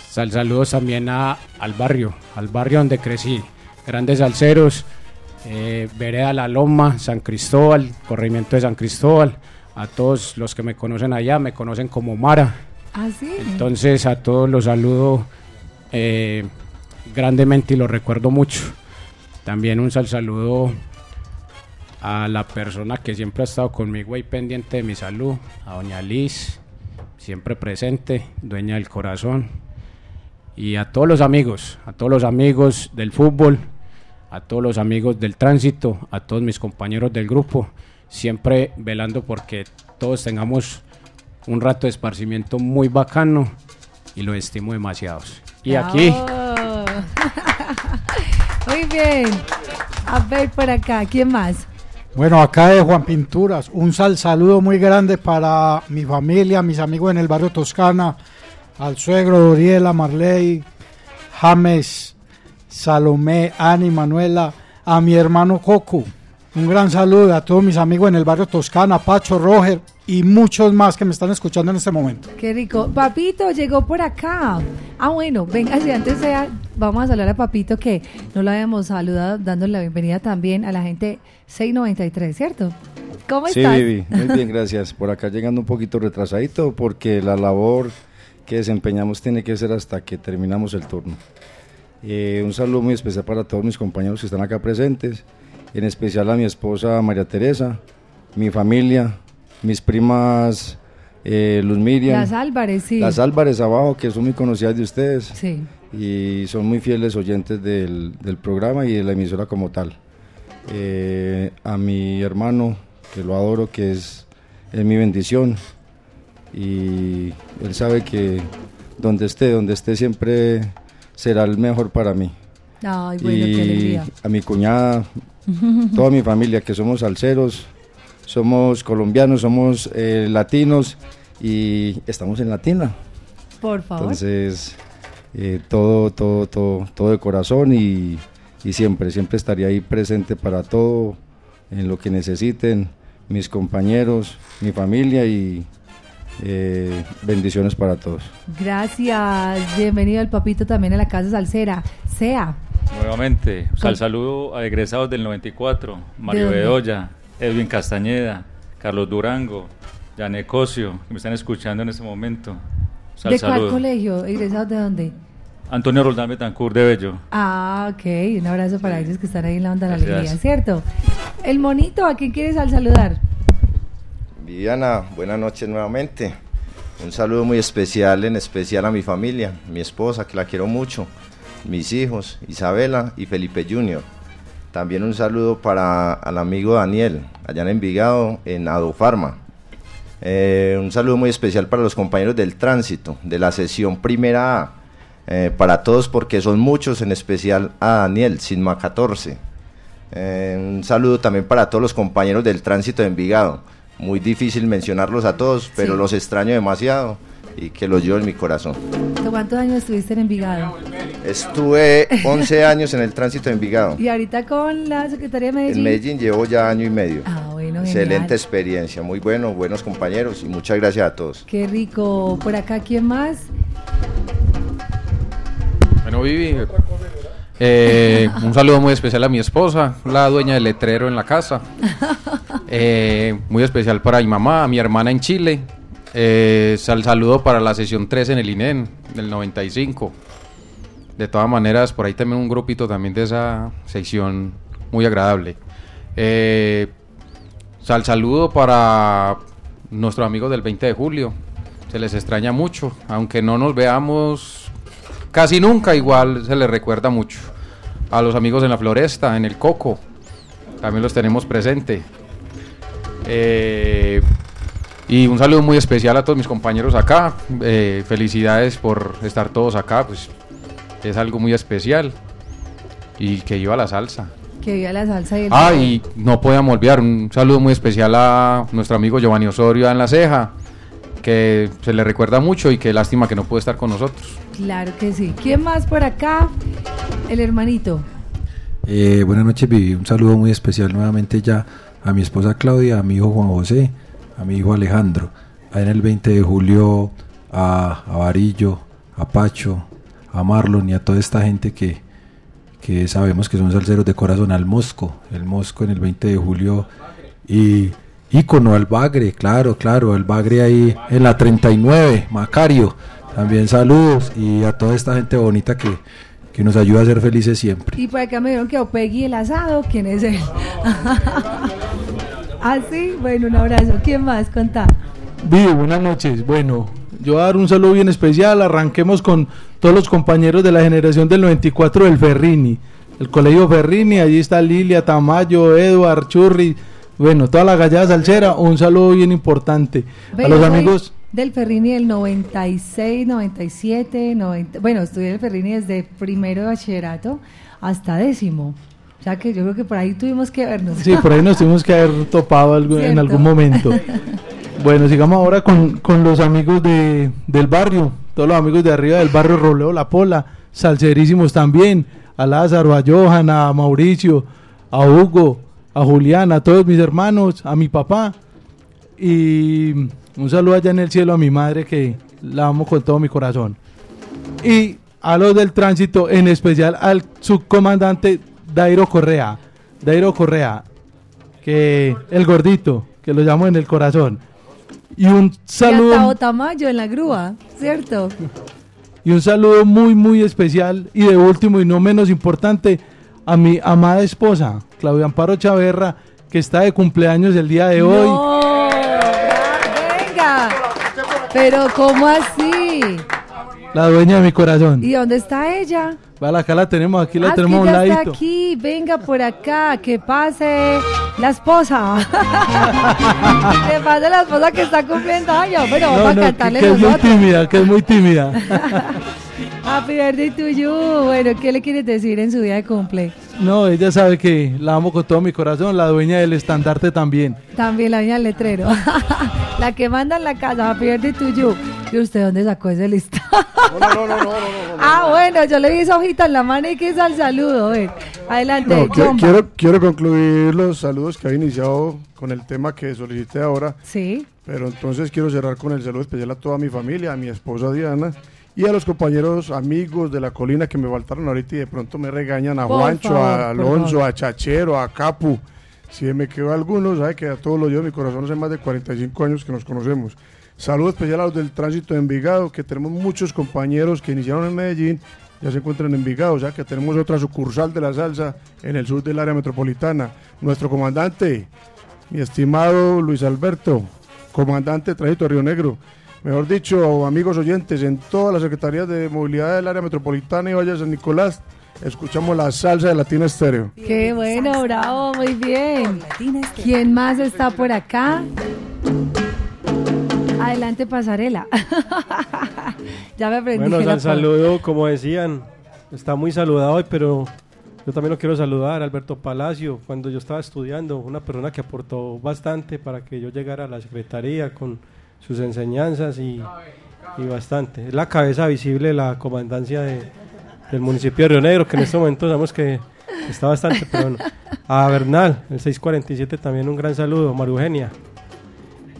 Sal saludos también a, al barrio, al barrio donde crecí. Grandes salseros, eh, Vereda La Loma, San Cristóbal, Corregimiento de San Cristóbal. A todos los que me conocen allá, me conocen como Mara. Ah, sí. Entonces a todos los saludo eh, grandemente y los recuerdo mucho. También un sal saludo a la persona que siempre ha estado conmigo ahí pendiente de mi salud, a doña Liz, siempre presente, dueña del corazón. Y a todos los amigos, a todos los amigos del fútbol, a todos los amigos del tránsito, a todos mis compañeros del grupo, siempre velando porque todos tengamos un rato de esparcimiento muy bacano y lo estimo demasiados. Y aquí, Bravo. Muy bien. A ver por acá, ¿quién más? Bueno, acá de Juan Pinturas, un sal saludo muy grande para mi familia, mis amigos en el barrio Toscana, al suegro Doriela, Marley, James, Salomé, Ani, Manuela, a mi hermano Coco. Un gran saludo a todos mis amigos en el barrio Toscana, Pacho, Roger y muchos más que me están escuchando en este momento. Qué rico. Papito llegó por acá. Ah, bueno, venga, si antes sea, vamos a saludar a Papito que no lo habíamos saludado, dándole la bienvenida también a la gente 693, ¿cierto? ¿Cómo Sí, estás? Vivi, muy bien, gracias. Por acá llegando un poquito retrasadito porque la labor que desempeñamos tiene que ser hasta que terminamos el turno. Eh, un saludo muy especial para todos mis compañeros que están acá presentes, en especial a mi esposa María Teresa, mi familia, mis primas eh, Luz Miriam. Las Álvarez, sí. Las Álvarez abajo, que son muy conocidas de ustedes. Sí. Y son muy fieles oyentes del, del programa y de la emisora como tal. Eh, a mi hermano, que lo adoro, que es, es mi bendición. Y él sabe que donde esté, donde esté siempre será el mejor para mí. Ay, bueno, qué y alegría. a mi cuñada, toda mi familia, que somos salseros, somos colombianos, somos eh, latinos y estamos en Latina. Por favor. Entonces, eh, todo, todo, todo, todo de corazón y, y siempre, siempre estaría ahí presente para todo, en lo que necesiten, mis compañeros, mi familia y eh, bendiciones para todos. Gracias. Bienvenido el papito también a la casa salsera. Sea. Nuevamente, Con- al saludo a egresados del 94, Mario dónde? Bedoya, Edwin Castañeda, Carlos Durango, Jané Cosio, que me están escuchando en este momento. Sal ¿De cuál saludo. colegio? ¿Egresados de dónde? Antonio Roldán Betancourt de Bello. Ah, ok. Un abrazo para ellos que están ahí en la onda de la alegría, ¿cierto? El monito, ¿a quién quieres al saludar? Viviana, buenas noches nuevamente. Un saludo muy especial, en especial a mi familia, mi esposa, que la quiero mucho, mis hijos, Isabela y Felipe Junior. También un saludo para al amigo Daniel, allá en Envigado, en Adofarma. Eh, un saludo muy especial para los compañeros del tránsito, de la sesión primera A. Eh, para todos, porque son muchos, en especial a Daniel, Sigma 14. Eh, un saludo también para todos los compañeros del tránsito de Envigado. Muy difícil mencionarlos a todos, pero Sí. los extraño demasiado y que los llevo en mi corazón. ¿Cuántos años estuviste en Envigado? Estuve 11 años en el tránsito de Envigado. Y ahorita con la Secretaría de Medellín. En Medellín llevo ya año y medio. Ah, bueno, Excelente genial. experiencia, muy bueno, buenos compañeros y muchas gracias a todos. Qué rico. Por acá, ¿quién más? Bueno, Vivi, eh, un saludo muy especial a mi esposa, la dueña del letrero en la casa. Eh, muy especial para mi mamá, a mi hermana en Chile. Eh, sal saludo para la sesión 3 en el INEN del 95. De todas maneras, por ahí también un grupito también de esa sección muy agradable. Eh, sal saludo para nuestros amigos del 20 de julio. Se les extraña mucho, aunque no nos veamos casi nunca, igual se les recuerda mucho. A los amigos en la floresta, en el coco, también los tenemos presente. Eh, y un saludo muy especial a todos mis compañeros acá. Eh, felicidades por estar todos acá, pues es algo muy especial. Y que iba la salsa. Que viva la salsa y el Ah, y no podíamos olvidar un saludo muy especial a nuestro amigo Giovanni Osorio en La Ceja, que se le recuerda mucho y qué lástima que no puede estar con nosotros. Claro que sí. ¿Quién más por acá? El hermanito. Eh, buenas noches, Vivi. Un saludo muy especial nuevamente ya a mi esposa Claudia, a mi hijo Juan José, a mi hijo Alejandro. En el 20 de julio a, a Varillo, a Pacho, a Marlon y a toda esta gente que, que sabemos que son salseros de corazón, al Mosco, el Mosco en el 20 de julio y ícono al Bagre, claro, claro, al Bagre ahí en la 39, Macario, también saludos y a toda esta gente bonita que, que nos ayuda a ser felices siempre. Y por acá me dijeron que Opegui el asado, ¿quién es él? ah, sí, bueno, un abrazo. ¿Quién más? Contá. Vivi, buenas noches. Bueno, yo voy a dar un saludo bien especial. Arranquemos con todos los compañeros de la generación del 94 del Ferrini. El colegio Ferrini, allí está Lilia, Tamayo, Edward, Churri. Bueno, toda la gallada salsera, un saludo bien importante. Ve, a los amigos, Del Ferrini del 96, 97, 90. Bueno, estudié el Ferrini desde primero de bachillerato hasta décimo. O sea que yo creo que por ahí tuvimos que vernos. sí, por ahí nos tuvimos que haber topado algo- en algún momento. Bueno, sigamos ahora con, con los amigos de, del barrio, todos los amigos de arriba del barrio Roleo La Pola, salserísimos también, a Lázaro, a Johan, a Mauricio, a Hugo, a Julián, a todos mis hermanos, a mi papá y un saludo allá en el cielo a mi madre que la amo con todo mi corazón. Y a los del tránsito, en especial al subcomandante Dairo Correa, Dairo Correa, que el gordito, que lo llamo en el corazón. Y un Y hasta saludo en la grúa, ¿cierto? y un saludo muy muy especial y de último y no menos importante a mi amada esposa, Claudia Amparo Chaverra, que está de cumpleaños el día de hoy. No, venga. Pero ¿cómo así? La dueña de mi corazón. ¿Y dónde está ella? Vale, acá la tenemos, aquí la Ah, tenemos a un ella está ladito. aquí, venga por acá, que pase la esposa. que pase la esposa que está cumpliendo años. Bueno, vamos No, a no, que, cantarle que es muy tímida, que es muy tímida. Happy birthday to you. Bueno, ¿qué le quieres decir en su día de cumple? No, ella sabe que la amo con todo mi corazón, la dueña del estandarte también. También la niña del letrero. la que manda en la casa, Happy birthday to you. ¿Y usted dónde sacó ese lista? Ah, bueno, yo le vi esa hojita en la mano y que hizo el saludo. ven. Adelante, No, quiero, quiero concluir los saludos que había iniciado con el tema que solicité ahora. Sí. Pero entonces quiero cerrar con el saludo especial a toda mi familia, a mi esposa Diana y a los compañeros amigos de la colina que me faltaron ahorita y de pronto me regañan a Por Juancho, favor, a Alonso, a Chachero, a Capu. Si me quedó alguno, sabe que a todos los llevo mi corazón hace más de 45 años que nos conocemos. Saludo especial a los del tránsito de Envigado, que tenemos muchos compañeros que iniciaron en Medellín, ya se encuentran en Envigado, o sea que tenemos otra sucursal de la salsa en el sur del área metropolitana. Nuestro comandante, mi estimado Luis Alberto, comandante de Tránsito de Río Negro. Mejor dicho, amigos oyentes, en todas las secretarías de movilidad del área metropolitana y Valle de San Nicolás, escuchamos la salsa de Latina Estéreo. Qué bueno, bravo, muy bien. ¿Quién más está por acá? Adelante, pasarela. ya me aprendí. Bueno, el al apodo. saludo, como decían, está muy saludado hoy, pero yo también lo quiero saludar, Alberto Palacio, cuando yo estaba estudiando, una persona que aportó bastante para que yo llegara a la secretaría con sus enseñanzas y, y bastante. Es la cabeza visible de la comandancia de- del municipio de Río Negro, que en este momento sabemos que está bastante, pero bueno. A Bernal, el 647, también un gran saludo, María Eugenia.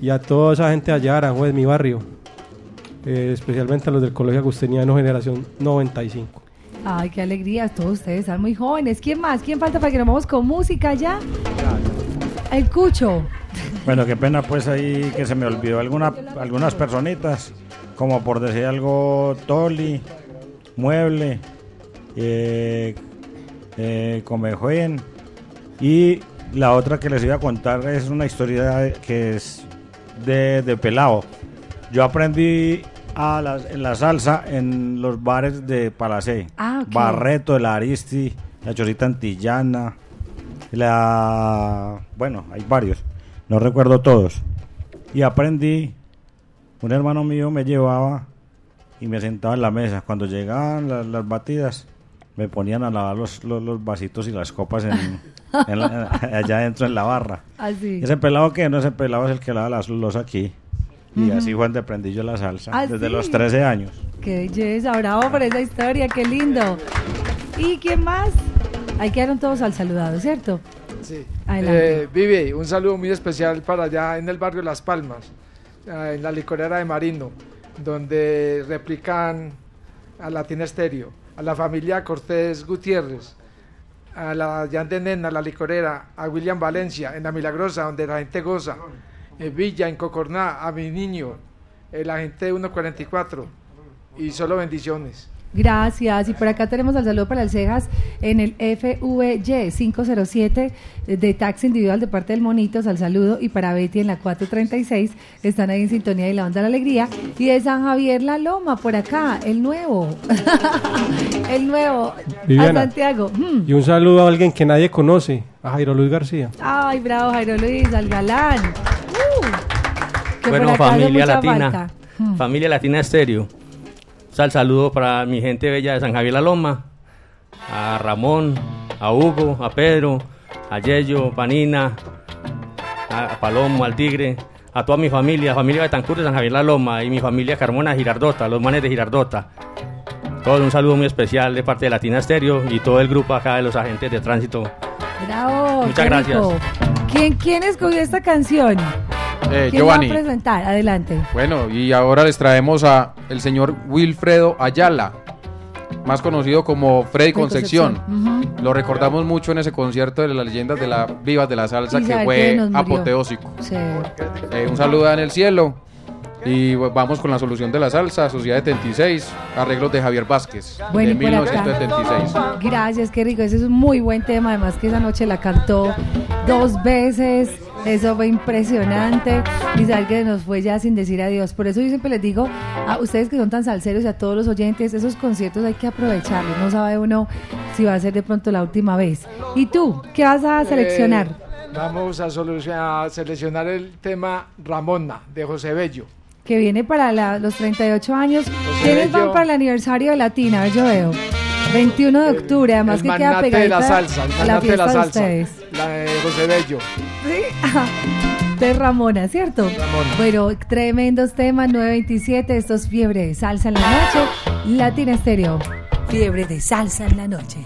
Y a toda esa gente allá, Aranjuez, mi barrio. eh, especialmente a los del Colegio Agustiniano Generación 95. Ay, qué alegría. Todos ustedes están muy jóvenes. ¿Quién más? ¿Quién falta para que nos vamos con música ya? El Cucho. Bueno, qué pena pues ahí que se me olvidó alguna, algunas personitas, como por decir algo, Toli, Mueble, eh, eh, Comejuen, y la otra que les iba a contar es una historia que es de, de pelado. Yo aprendí a las- en la salsa en los bares de Palacé. Ah. Barreto, el Aristi, la Chorita Antillana, la... Bueno, hay varios, no recuerdo todos. Y aprendí, un hermano mío me llevaba y me sentaba en la mesa. Cuando llegaban las, las batidas, me ponían a lavar los, los, los vasitos y las copas en, en la- allá adentro en la barra. Así. Ese pelado que no, ese pelado es el que lava las los aquí. Y así fue donde aprendí yo la salsa, ¿Ah, desde sí? los 13 años. Qué belleza, bravo por esa historia, qué lindo. ¿Y quién más? Ahí quedaron todos al saludado, ¿cierto? Sí. Adelante. Eh, Vivi, un saludo muy especial para allá en el barrio Las Palmas, en la licorera de Marino, donde replican a Latina Estéreo, a la familia Cortés Gutiérrez, a la Jan de Nena, la licorera, a William Valencia, en la Milagrosa, donde la gente goza, en Villa, en Cocorná, a mi niño, la gente de 144, y solo bendiciones. Gracias. Y por acá tenemos al saludo para el Cejas en el FVY 507 de taxi individual de parte del Monitos. Al saludo. Y para Betty en la 436 están ahí en sintonía y la onda de la alegría. Y de San Javier La Loma, por acá, el nuevo. el nuevo. Viviana. A Santiago. Mm. Y un saludo a alguien que nadie conoce, a Jairo Luis García. Ay, bravo, Jairo Luis, al galán. Uh, que por Bueno, acá familia latina, falta. Mm. familia latina estéreo. Sal saludo para mi gente bella de San Javier La Loma, a Ramón, a Hugo, a Pedro, a Yello, Panina, a Palomo, al Tigre, a toda mi familia, familia de Tancur de San Javier La Loma y mi familia Carmona Girardota, los manes de Girardota. Todos un saludo muy especial de parte de Latina Estéreo y todo el grupo acá de los agentes de tránsito. Bravo. Muchas gracias. rico. ¿Quién, ¿Quién escogió esta canción? Eh, ¿Quién Giovanni. va a presentar? Adelante. Bueno, y ahora les traemos a el señor Wilfredo Ayala, más conocido como Freddy Concepción. Lo recordamos mucho en ese concierto de las leyendas de la Vivas de la Salsa que fue apoteósico. Sí. Eh, un saludo en el cielo. Y vamos con la solución de la salsa, Sociedad 76, arreglos de Javier Vázquez, Bueno, de y por acá. 1976. Gracias, qué rico. Ese es un muy buen tema. Además que esa noche la cantó dos veces. Eso fue impresionante. Y saber que nos fue ya sin decir adiós. Por eso yo siempre les digo a ustedes que son tan salseros y a todos los oyentes, esos conciertos hay que aprovecharlos. No sabe uno si va a ser de pronto la última vez. ¿Y tú? ¿Qué vas a seleccionar? Eh, vamos a, a seleccionar el tema Ramona de José Bello. que viene para la- los 38 años. ¿Quiénes Bello. van para el aniversario de Latina? A ver, yo veo. 21 de octubre, además el que queda magnate de la pegadita salsa, el a la magnate de fiesta la de salsa. ustedes. La de José Bello. De Ramona, ¿cierto? Bueno, tremendos temas, 927, esto es Fiebre de Salsa en la noche, Latina Estéreo. Fiebre de salsa en la noche.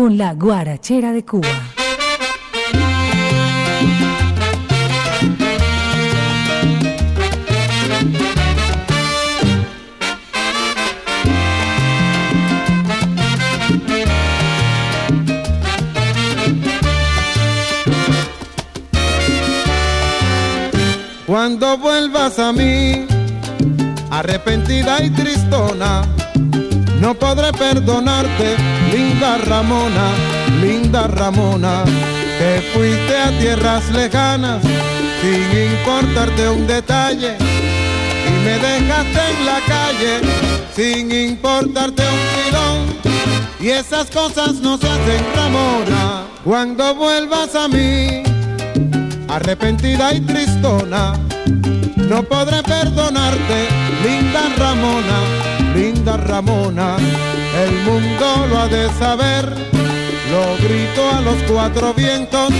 Con la guarachera de Cuba. Cuando vuelvas a mí, arrepentida y tristona, no podré perdonarte, linda Ramona, linda Ramona. Te fuiste a tierras lejanas sin importarte un detalle y me dejaste en la calle sin importarte un tirón. Y esas cosas no se hacen, Ramona. Cuando vuelvas a mí, arrepentida y tristona, no podré perdonarte, linda Ramona, linda Ramona, el mundo lo ha de saber, lo grito a los cuatro vientos,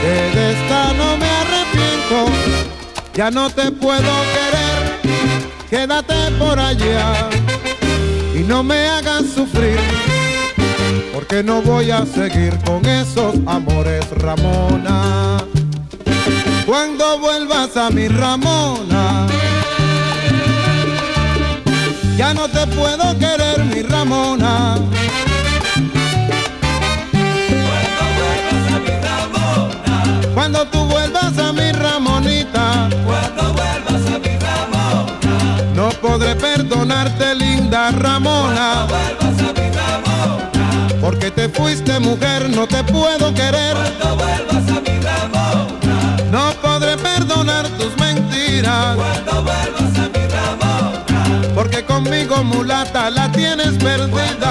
que de esta no me arrepiento, ya no te puedo querer, quédate por allá. Y no me hagas sufrir, porque no voy a seguir con esos amores, Ramona. Cuando vuelvas a mi Ramona. Ya no te puedo querer, mi Ramona. Cuando vuelvas a mi Ramona. Cuando tú vuelvas a mi Ramonita. Cuando vuelvas a mi Ramona. No podré perdonarte, linda Ramona. Cuando vuelvas a mi Ramona. Porque te fuiste mujer, no te puedo querer. Cuando conmigo mulata la tienes perdida.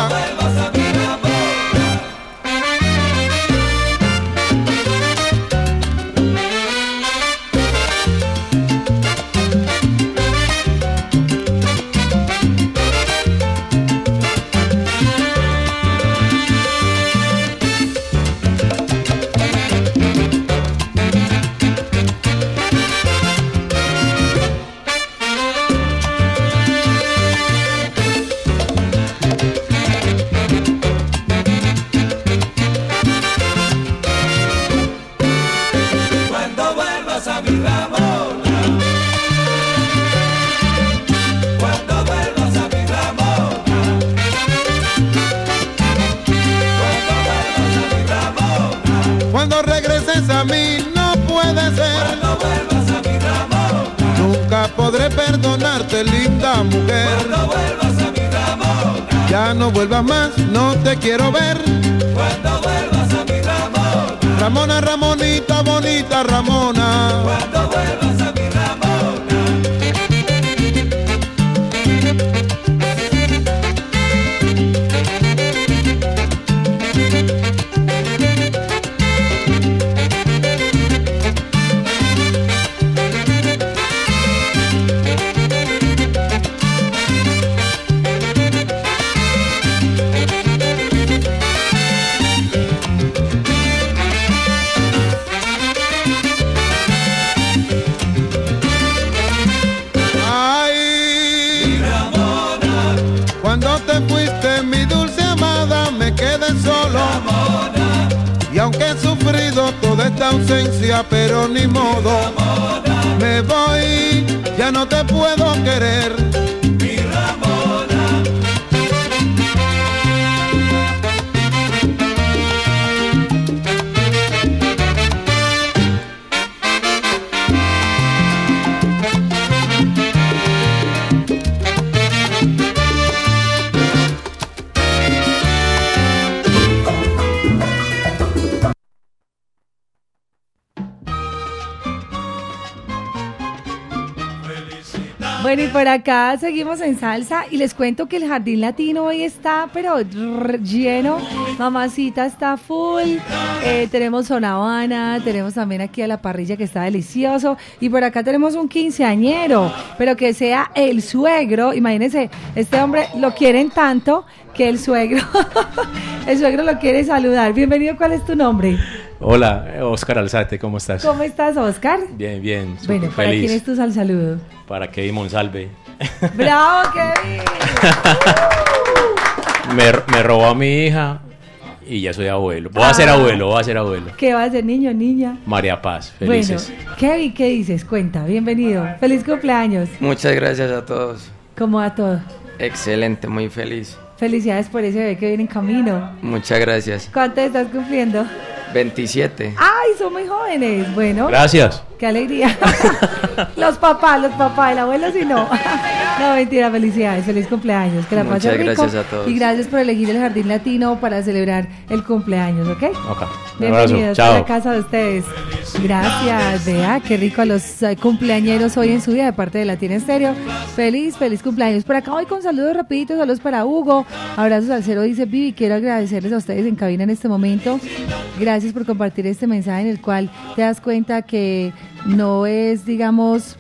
Salsa y les cuento que el jardín latino hoy está, pero lleno. Mamacita está full. Eh, tenemos Habana, tenemos también aquí a la parrilla que está delicioso. Y por acá tenemos un quinceañero, pero que sea el suegro. Imagínense, este hombre lo quieren tanto que el suegro, el suegro lo quiere saludar. Bienvenido, ¿cuál es tu nombre? Hola, Oscar Alzate, ¿cómo estás? ¿Cómo estás, Oscar? Bien, bien, Bueno, ¿para feliz. quién es tu sal saludo? Para Kevin Monsalve. ¡Bravo, Kevin! Me, me robó a mi hija y ya soy abuelo. Voy a ser Ah. abuelo, voy a ser abuelo. ¿Qué va a ser niño, niña? María Paz, felices. Bueno, Kevin, ¿qué dices? Cuenta, bienvenido. Feliz cumpleaños. Muchas gracias a todos. ¿Cómo va todo? Excelente, muy feliz. Felicidades por ese bebé que viene en camino. Muchas gracias. ¿Cuánto estás cumpliendo? 27. ¡Ay, son muy jóvenes! Bueno. Gracias. ¡Qué alegría! los papás, los papás, el abuelo sí no. no, mentira, felicidades, feliz cumpleaños. Que la Muchas pasen rico. gracias a todos. Y gracias por elegir el Jardín Latino para celebrar el cumpleaños, ¿ok? Ok. Bienvenidos a la casa de ustedes. Gracias, vea, qué rico a los eh, cumpleañeros hoy en su día de parte de Latina Estéreo. Feliz, feliz cumpleaños. Por acá voy con saludos rapiditos, saludos para Hugo. Abrazos al cero, dice Vivi. Quiero agradecerles a ustedes en cabina en este momento. Gracias por compartir este mensaje en el cual te das cuenta que no es, digamos,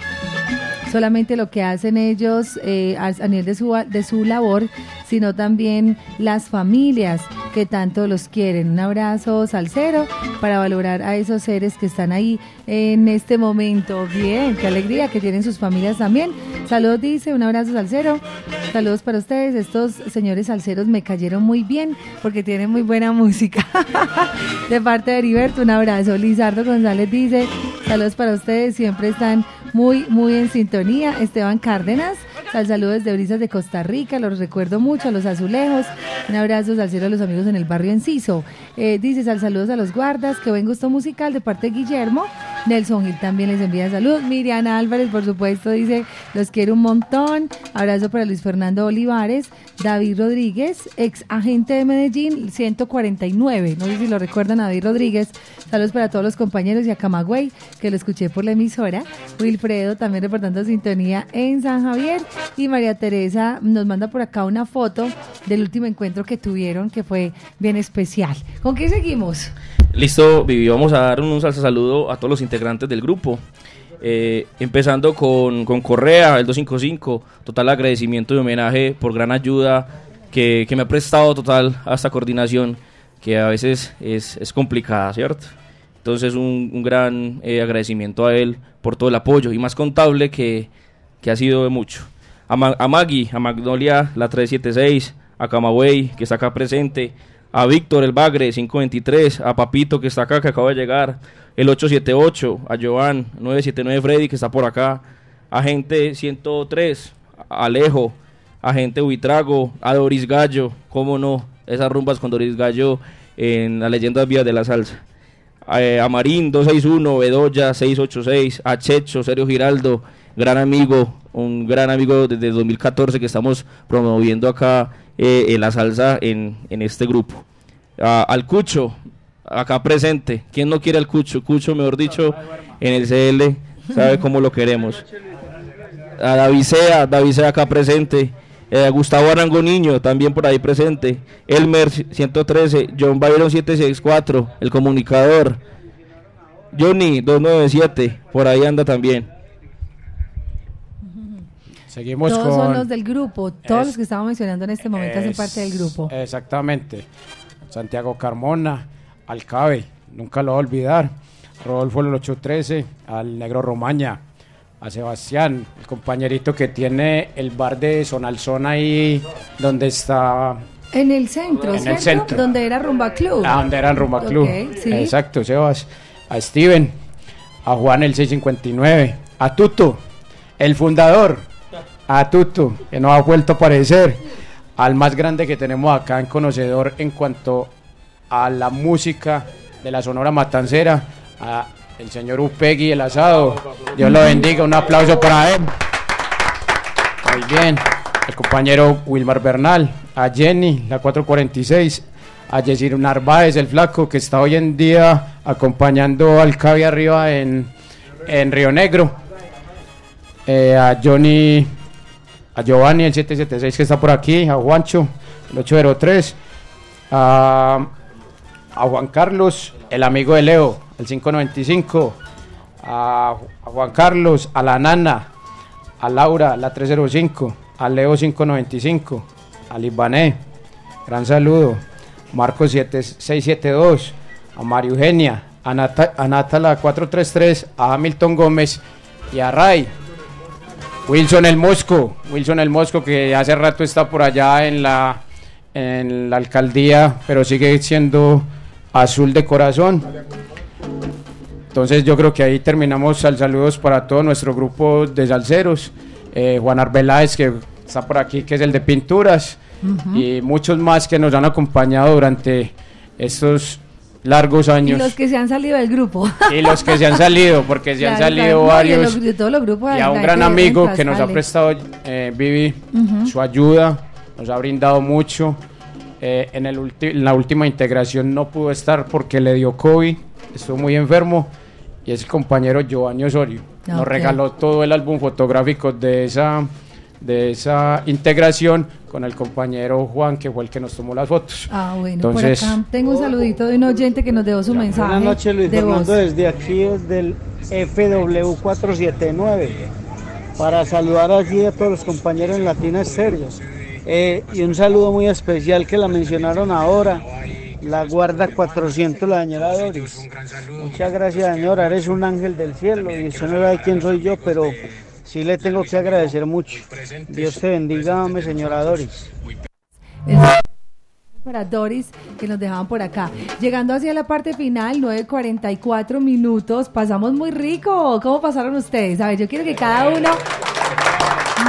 solamente lo que hacen ellos eh, a nivel de su, de su labor, sino también las familias que tanto los quieren. Un abrazo salsero para valorar a esos seres que están ahí en este momento. Bien, qué alegría que tienen sus familias también. Saludos, dice, un abrazo salsero. Saludos para ustedes. Estos señores salseros me cayeron muy bien porque tienen muy buena música. de parte de Heriberto, un abrazo. Lizardo González dice, saludos para ustedes, siempre están muy, muy en sintonía. Esteban Cárdenas, al saludo desde Brisas de Costa Rica, los recuerdo mucho, a los azulejos. Un abrazo salsero a los amigos en el barrio Enciso. Eh, dice, sal saludos a los guardas, que buen gusto musical de parte de Guillermo. Nelson Gil también les envía saludos. Miriam Álvarez, por supuesto, dice, los quiero un montón. Abrazo para Luis Fernando Olivares. David Rodríguez, ex agente de Medellín, 149. No sé si lo recuerdan, David Rodríguez. Saludos para todos los compañeros y a Camagüey, que lo escuché por la emisora. Wilfredo también reportando sintonía en San Javier. Y María Teresa nos manda por acá una foto del último encuentro que tuvieron, que fue bien especial. ¿Con qué seguimos? Listo, Vivi, vamos a dar un salsa saludo a todos los integrantes del grupo. Eh, empezando con, con Correa, el 255, total agradecimiento y homenaje por gran ayuda que, que me ha prestado total a esta coordinación, que a veces es, es complicada, ¿cierto? Entonces un, un gran eh, agradecimiento a él por todo el apoyo y más contable que, que ha sido de mucho. A, Ma- a Maggie, a Magnolia, la 376, a Camagüey, que está acá presente, a Víctor el Bagre 523, a Papito que está acá, que acaba de llegar, el 878, a Joan 979 Freddy que está por acá, a gente 103, a Alejo, a gente Huitrago, a Doris Gallo, cómo no, esas rumbas con Doris Gallo en las leyendas vías de la salsa. Eh, a Marín 261, Bedoya 686, a Checho, Sergio Giraldo, gran amigo, un gran amigo desde 2014 que estamos promoviendo acá eh, en la salsa en, en este grupo. Al Cucho, acá presente. ¿Quién no quiere al Cucho? Cucho, mejor dicho, en el CL, sabe cómo lo queremos. A Davisea, Davisea acá presente. Eh, Gustavo Arango Niño, también por ahí presente. Elmer 113, John Byron 764, el comunicador. Johnny 297, por ahí anda también. Seguimos Todos con... son los del grupo, todos Es- los que estamos mencionando en este momento hacen parte del grupo. Exactamente. Santiago Carmona, Alcabe, nunca lo voy a olvidar. Rodolfo el 813, al Negro Romaña, a Sebastián, el compañerito que tiene el bar de Sonalzón ahí donde está En el centro, En el centro. Donde era Rumba Club. Ah, donde era Rumba Club. Sí. Exacto, Sebas. A Steven, a Juan el 659, a Tuto, el fundador, a Tuto, que no ha vuelto a aparecer, al más grande que tenemos acá en Conocedor en cuanto a la música de la Sonora Matancera, a el señor Upegui, el asado. Dios lo bendiga, un aplauso para él. Muy bien. El compañero Wilmar Bernal, a Jenny, la 446, a Yesir Narváez, el flaco, que está hoy en día acompañando al Cavi arriba en, en Río Negro. Eh, a Johnny, a Giovanni, el 776 que está por aquí, a Juancho, el 803, a, Juan Carlos, el amigo de Leo, el 595, a, Juan Carlos, a la Nana, a Laura, la 305, a Leo 595, a Libané, gran saludo, Marco 7672, a María Eugenia, a, Nata, a Nata la 433, a Hamilton Gómez y a Ray. Wilson el Mosco, Wilson el Mosco que hace rato está por allá en la en la alcaldía, pero sigue siendo azul de corazón. Entonces yo creo que ahí terminamos al saludos para todo nuestro grupo de salseros. Eh, Juan Arbeláez, que está por aquí, que es el de pinturas, y muchos más que nos han acompañado durante estos largos Y años. los que se han salido del grupo. Y los que se han salido, porque se han salido claro. No, y varios. de todos los grupos Y a un gran amigo que nos ha prestado, eh, Vivi, su ayuda, nos ha brindado mucho. Eh, en, el en la última integración no pudo estar porque le dio COVID, estuvo muy enfermo. Y es el compañero Giovanni Osorio. Nos Ok. regaló todo el álbum fotográfico de esa, de esa integración con el compañero Juan, que fue el que nos tomó las fotos. Ah, bueno, Entonces, por acá tengo un saludito de un oyente que nos dejó su mensaje. Buenas noches, Luis de Fernando, voz. desde aquí, desde el FW479, para saludar allí a todos los compañeros en Latina Estéreo. Eh, y un saludo muy especial que la mencionaron ahora, la guarda 400, la señora Doris. Muchas gracias, señora, eres un ángel del cielo y usted no sabe quién soy yo, pero sí le tengo que agradecer mucho. Dios te bendiga, mi señora Doris. para Doris que nos dejaban por acá. Llegando hacia la parte final, 9.44 minutos, pasamos muy rico. ¿Cómo pasaron ustedes? A ver, yo quiero que cada uno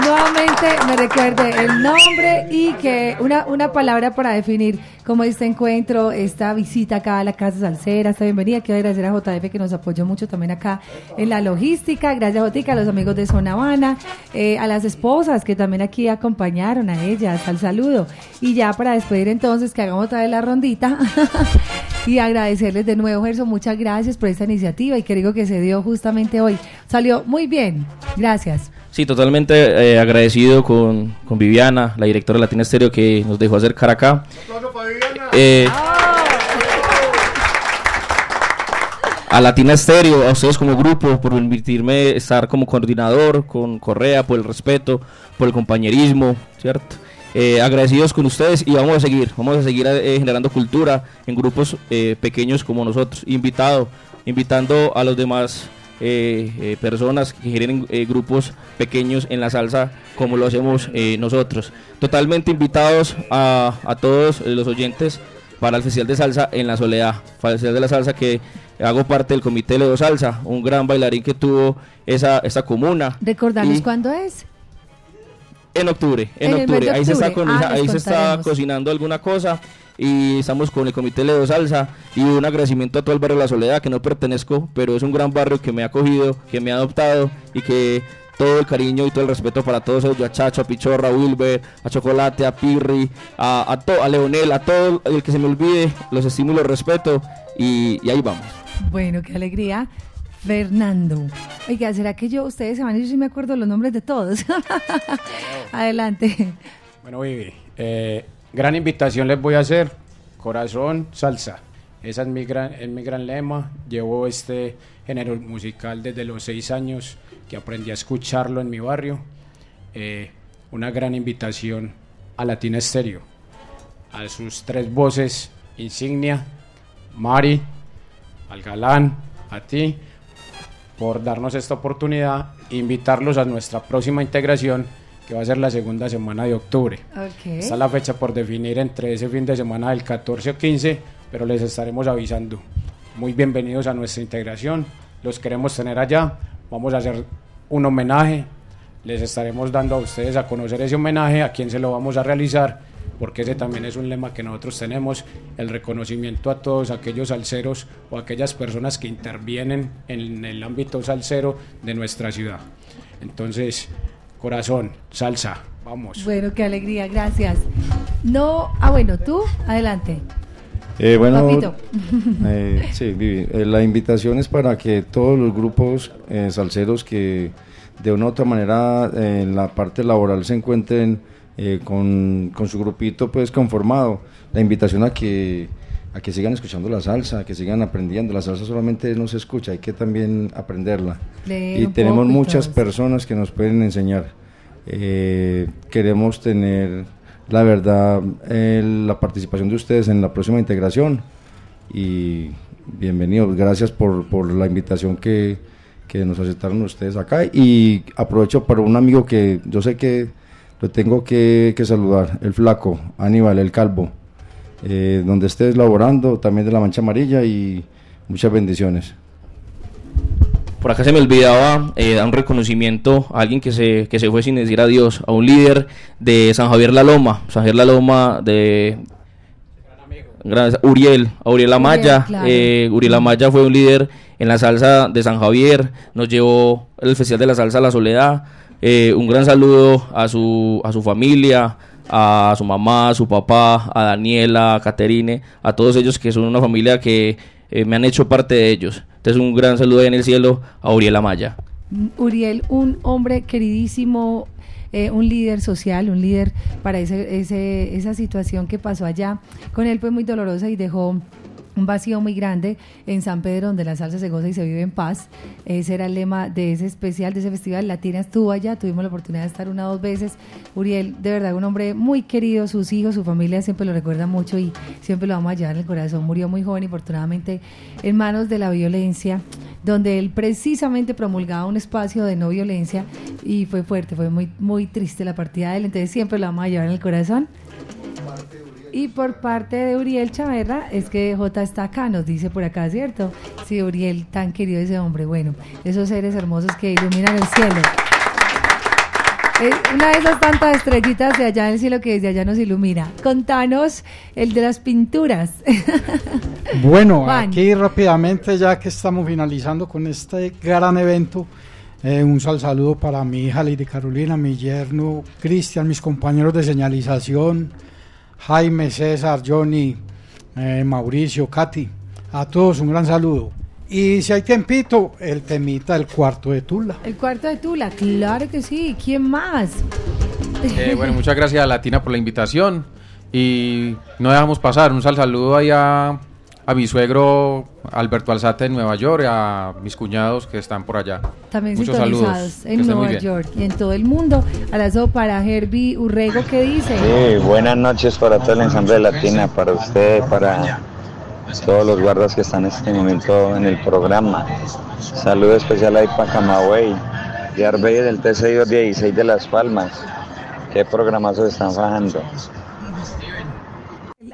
nuevamente me recuerde el nombre y que una, una palabra para definir cómo este encuentro, esta visita acá a la Casa Salsera, esta bienvenida. Quiero agradecer a JF que nos apoyó mucho también acá en la logística. Gracias, Jotica, a los amigos de Zona Habana, eh, a las esposas que también aquí acompañaron a ellas, al saludo. Y ya para despedir entonces, que hagamos otra vez la rondita. y agradecerles de nuevo, Gerson, muchas gracias por esta iniciativa y que digo que se dio justamente hoy. Salió muy bien. Gracias. Sí, totalmente eh, agradecido con, con Viviana, la directora de Latina Estéreo, que nos dejó acercar acá. Eh, a Latina Estéreo, a ustedes como grupo, por permitirme estar como coordinador con Correa, por el respeto, por el compañerismo, ¿cierto? Eh, agradecidos con ustedes y vamos a seguir, vamos a seguir eh, generando cultura en grupos eh, pequeños como nosotros, invitado, invitando a los demás eh, eh, personas que generen eh, grupos pequeños en la salsa como lo hacemos eh, nosotros. Totalmente invitados a, a todos los oyentes para el Festival de Salsa en la Soledad, Festival de la Salsa que hago parte del Comité Leo Salsa, un gran bailarín que tuvo esa, esa comuna. Recordarnos cuándo es. en octubre, en, En octubre. de Ahí se está, octubre. con- Ah, ahí se está cocinando alguna cosa y estamos con el Comité Ledo Salsa y un agradecimiento a todo el barrio La Soledad que no pertenezco, pero es un gran barrio que me ha acogido, que me ha adoptado y que todo el cariño y todo el respeto para todos ellos, a Chacho, a Pichorra, a Wilber, a Chocolate, a Pirri, a, a, to- a Leonel, a todo el que se me olvide, los estimo y los respeto y, y ahí vamos. Bueno, qué alegría. Fernando. Oiga, ¿será que yo, ustedes se van a ir si me acuerdo los nombres de todos? Adelante. Bueno, Vivi, eh, gran invitación les voy a hacer. Corazón, salsa. Esa es mi gran, es mi gran lema. Llevo este género musical desde los seis años que aprendí a escucharlo en mi barrio. Eh, una gran invitación a Latina Estéreo. A sus tres voces insignia, Mari, al galán, a ti, por darnos esta oportunidad, invitarlos a nuestra próxima integración, que va a ser la segunda semana de octubre. Ok. Está la fecha por definir entre ese fin de semana del 14 o 15, pero les estaremos avisando. Muy bienvenidos a nuestra integración, los queremos tener allá, vamos a hacer un homenaje, les estaremos dando a ustedes a conocer ese homenaje, a quién se lo vamos a realizar, porque ese también es un lema que nosotros tenemos, el reconocimiento a todos aquellos salseros o aquellas personas que intervienen en el ámbito salsero de nuestra ciudad. Entonces, corazón, salsa, vamos. Bueno, qué alegría, gracias. No, ah, bueno, tú, adelante. Eh, bueno, eh, sí, Vivi, eh, la invitación es para que todos los grupos eh, salseros que de una u otra manera eh, en la parte laboral se encuentren eh, con, con su grupito pues conformado, la invitación a que a que sigan escuchando la salsa, a que sigan aprendiendo. La salsa solamente no se escucha, hay que también aprenderla. Leer y tenemos muchas personas que nos pueden enseñar. Eh, queremos tener, la verdad, eh, la participación de ustedes en la próxima integración. Y bienvenidos, gracias por, por la invitación que, que nos aceptaron ustedes acá. Y aprovecho para un amigo que yo sé que lo tengo que, que saludar, el flaco, Aníbal, el calvo, eh, donde estés laborando, también de la mancha amarilla y muchas bendiciones. Por acá se me olvidaba eh, dar un reconocimiento a alguien que se, que se fue sin decir adiós, a un líder de San Javier La Loma, San Javier La Loma de... Gran- Uriel, Uriel Amaya. claro. eh, Uriel Amaya fue un líder en la salsa de San Javier, nos llevó el Festival de la Salsa a la Soledad. Eh, un gran saludo a su, a su familia, a su mamá, a su papá, a Daniela, a Caterine, a todos ellos que son una familia que eh, me han hecho parte de ellos. Entonces un gran saludo ahí en el cielo a Uriel Amaya. Uriel, un hombre queridísimo, eh, un líder social, un líder para ese- esa situación que pasó allá. Con él fue muy dolorosa y dejó un vacío muy grande en San Pedro, donde la salsa se goza y se vive en paz. Ese era el lema de ese especial, de ese festival. Latina estuvo allá, tuvimos la oportunidad de estar una o dos veces. Uriel, de verdad, un hombre muy querido, sus hijos, su familia siempre lo recuerdan mucho y siempre lo vamos a llevar en el corazón. Murió muy joven y afortunadamente en manos de la violencia, donde él precisamente promulgaba un espacio de no violencia y fue fuerte, fue muy, muy triste la partida de él, entonces siempre lo vamos a llevar en el corazón. Y por parte de Uriel Chaverra, es que J está acá, nos dice por acá, ¿cierto? Sí, Uriel, tan querido ese hombre. Bueno, esos seres hermosos que iluminan el cielo. Eh, una de esas tantas estrellitas de allá en el cielo que desde allá nos ilumina. Contanos el de las pinturas. Bueno, Juan. aquí rápidamente, ya que estamos finalizando con este gran evento, eh, un sal saludo para mi hija Lady Carolina, mi yerno Cristian, mis compañeros de señalización, Jaime, César, Johnny, eh, Mauricio, Katy, a todos un gran saludo. Y si hay tiempito, el temita del cuarto de Tula. El cuarto de Tula, claro que sí. ¿Quién más? Eh, bueno, muchas gracias a Latina por la invitación y no dejamos pasar un sal saludo ahí a, a mi suegro Alberto Alzate en Nueva York y a mis cuñados que están por allá. También Muchos saludos. que en Nueva. York y en todo el mundo. Abrazo para Herbie Urrego, ¿qué dice? Sí, buenas noches para todo el ensamble latina, para usted, para todos los guardas que están en este momento en el programa. Saludo especial ahí para Camagüey, de Arbey del TCI 16 de Las Palmas. Qué programazo están fajando.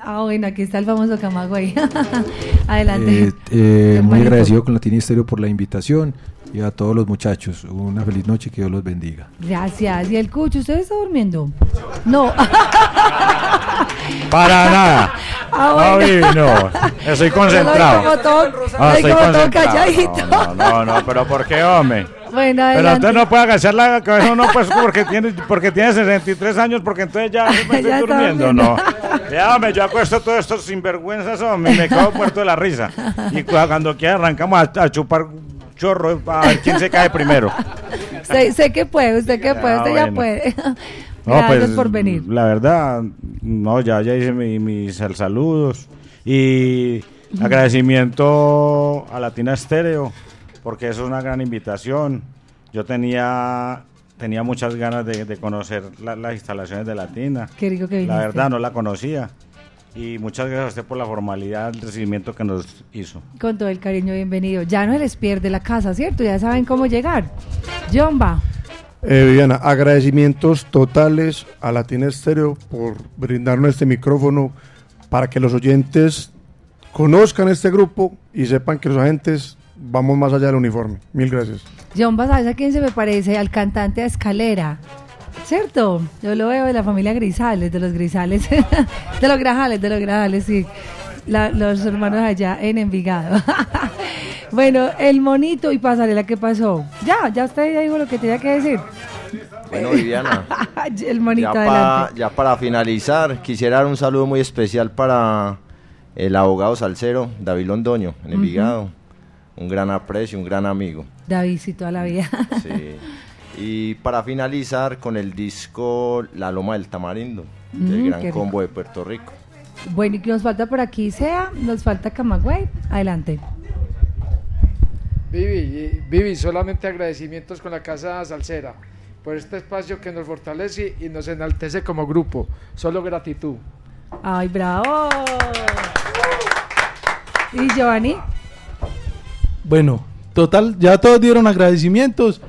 Ah, bueno, aquí está el famoso Camagüey. Adelante. Eh, eh, muy agradecido con Latina Estéreo por la invitación y a todos los muchachos. Una feliz noche que Dios los bendiga. Gracias. ¿Y el cucho, usted está durmiendo? No. Para nada. Ah, No, bueno. No. Estoy concentrado. Como todo, Ah, estoy como todo calladito. No, no, no, pero ¿por qué, hombre? Bueno, Pero adelante. usted no puede agachar la cabeza, no, pues porque tiene, porque tiene 63 años, porque entonces ya me estoy Ya durmiendo, no. Ya, hombre, yo acuesto todos estos sinvergüenzas, hombre, y me quedo muerto de la risa. Y cu- cuando quiera arrancamos a, a chupar chorro a ver quién se cae primero. Sé, sé que puede, usted que puede, usted ya bueno. puede. No, Gracias pues, por venir. La verdad, no, ya, ya hice mi- mis sal- saludos y agradecimiento a Latina Estéreo porque eso es una gran invitación. Yo tenía tenía muchas ganas de, de conocer la- las instalaciones de Latina. Qué rico que La verdad no la conocía. Y muchas gracias a usted por la formalidad del recibimiento que nos hizo. Con todo el cariño, bienvenido. Ya no se les pierde la casa, ¿cierto? Ya saben cómo llegar. Jomba. Eh, Viviana, agradecimientos totales a Latina Estéreo por brindarnos este micrófono para que los oyentes conozcan este grupo y sepan que los agentes vamos más allá del uniforme. Mil gracias. Jomba, ¿sabes a quién se me parece? Al cantante a Escalera. ¿Cierto? Yo lo veo de la familia Grisales, de los Grisales. de los Grajales, de los Grajales, sí. La- los hermanos allá en Envigado. bueno, el monito y pasarela, ¿qué pasó? Ya, ya usted ya dijo lo que tenía que decir. Bueno, Viviana. el monito, ya, adelante. pa- ya para finalizar, quisiera dar un saludo muy especial para el abogado salsero David Londoño, en. Envigado. Un gran aprecio, un gran amigo. David, sí, toda la vida. Sí. Y para finalizar con el disco La Loma del Tamarindo, del Mm, Gran qué rico. Combo de Puerto Rico. Bueno, y que nos falta por aquí sea, nos falta Camagüey. Adelante. Vivi, Vivi, solamente agradecimientos con la Casa Salsera por este espacio que nos fortalece y nos enaltece como grupo. Solo gratitud. Ay, bravo. ¿Y Giovanni? Bueno, total, ya todos dieron agradecimientos.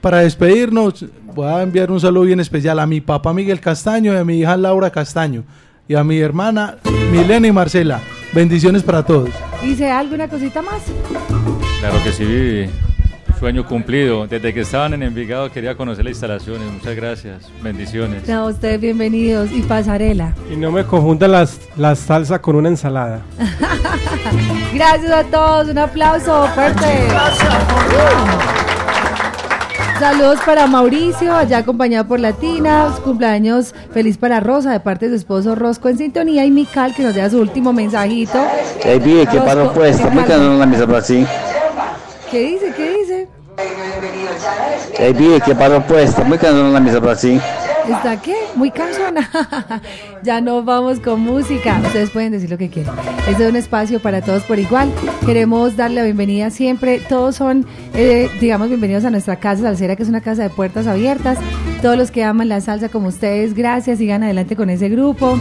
Para despedirnos, voy a enviar un saludo bien especial a mi papá Miguel Castaño y a mi hija Laura Castaño y a mi hermana Milena y Marcela. Bendiciones para todos. ¿Dice alguna cosita más? Claro que sí, Vivi. Sueño cumplido. Desde que estaban en Envigado quería conocer las instalaciones. Muchas gracias. Bendiciones. A ustedes bienvenidos y pasarela. Y no me confundan las, la salsa con una ensalada. Gracias a todos, un aplauso fuerte. Saludos para Mauricio, allá acompañado por Latina, cumpleaños feliz para Rosa de parte de su esposo Rosco en sintonía y Mical que nos deja su último mensajito. Hey, vi, ¿qué paro no la misa por así? ¿Qué dice? ¿Qué dice? Hey, vi, ¿qué paro puesta? ¿Por qué no la misa así? ¿Está qué? Muy cansona. ya nos vamos con música. Ustedes pueden decir lo que quieran. Este es un espacio para todos por igual. Queremos darle la bienvenida siempre. Todos son, eh, digamos, bienvenidos a nuestra casa salsera, que es una casa de puertas abiertas. Todos los que aman la salsa como ustedes, gracias. Sigan adelante con ese grupo.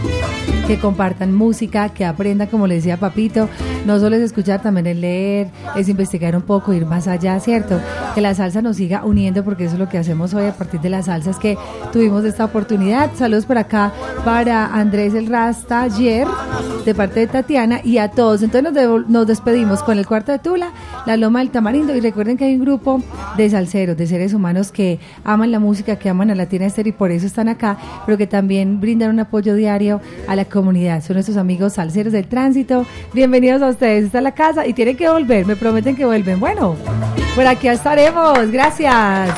Que compartan música, que aprendan, como le decía Papito. No solo es escuchar, también es leer, es investigar un poco, ir más allá, ¿cierto? Que la salsa nos siga uniendo, porque eso es lo que hacemos hoy a partir de la salsa, es que tuvimos esta oportunidad. Saludos por acá para Andrés el Rasta ayer, de parte de Tatiana, y a todos. Entonces nos, nos despedimos con el cuarto de Tula, la Loma del Tamarindo, y recuerden que hay un grupo de salseros, de seres humanos que aman la música, que aman a Latina Esther y por eso están acá, pero que también brindan un apoyo diario a la comunidad. Son nuestros amigos salseros del tránsito. Bienvenidos a ustedes. Esta es la casa y tienen que volver, me prometen que vuelven. Bueno, por aquí estaremos. Gracias.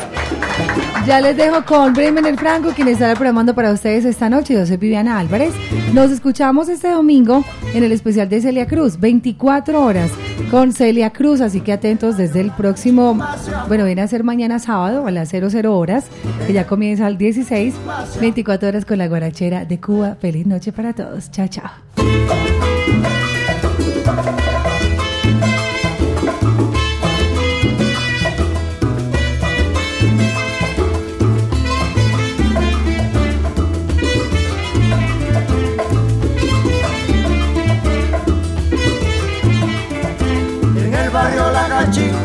Ya les dejo con Bremen el Franco, quien estará programando para ustedes esta noche. Yo soy Viviana Álvarez. Nos escuchamos este domingo en el especial de Celia Cruz, 24 horas con Celia Cruz. Así que atentos desde el próximo, bueno, viene a ser mañana sábado a las 00 horas, que ya comienza al 16, 24 horas con la guarachera de Cuba. Feliz noche para todos. Chao, chao.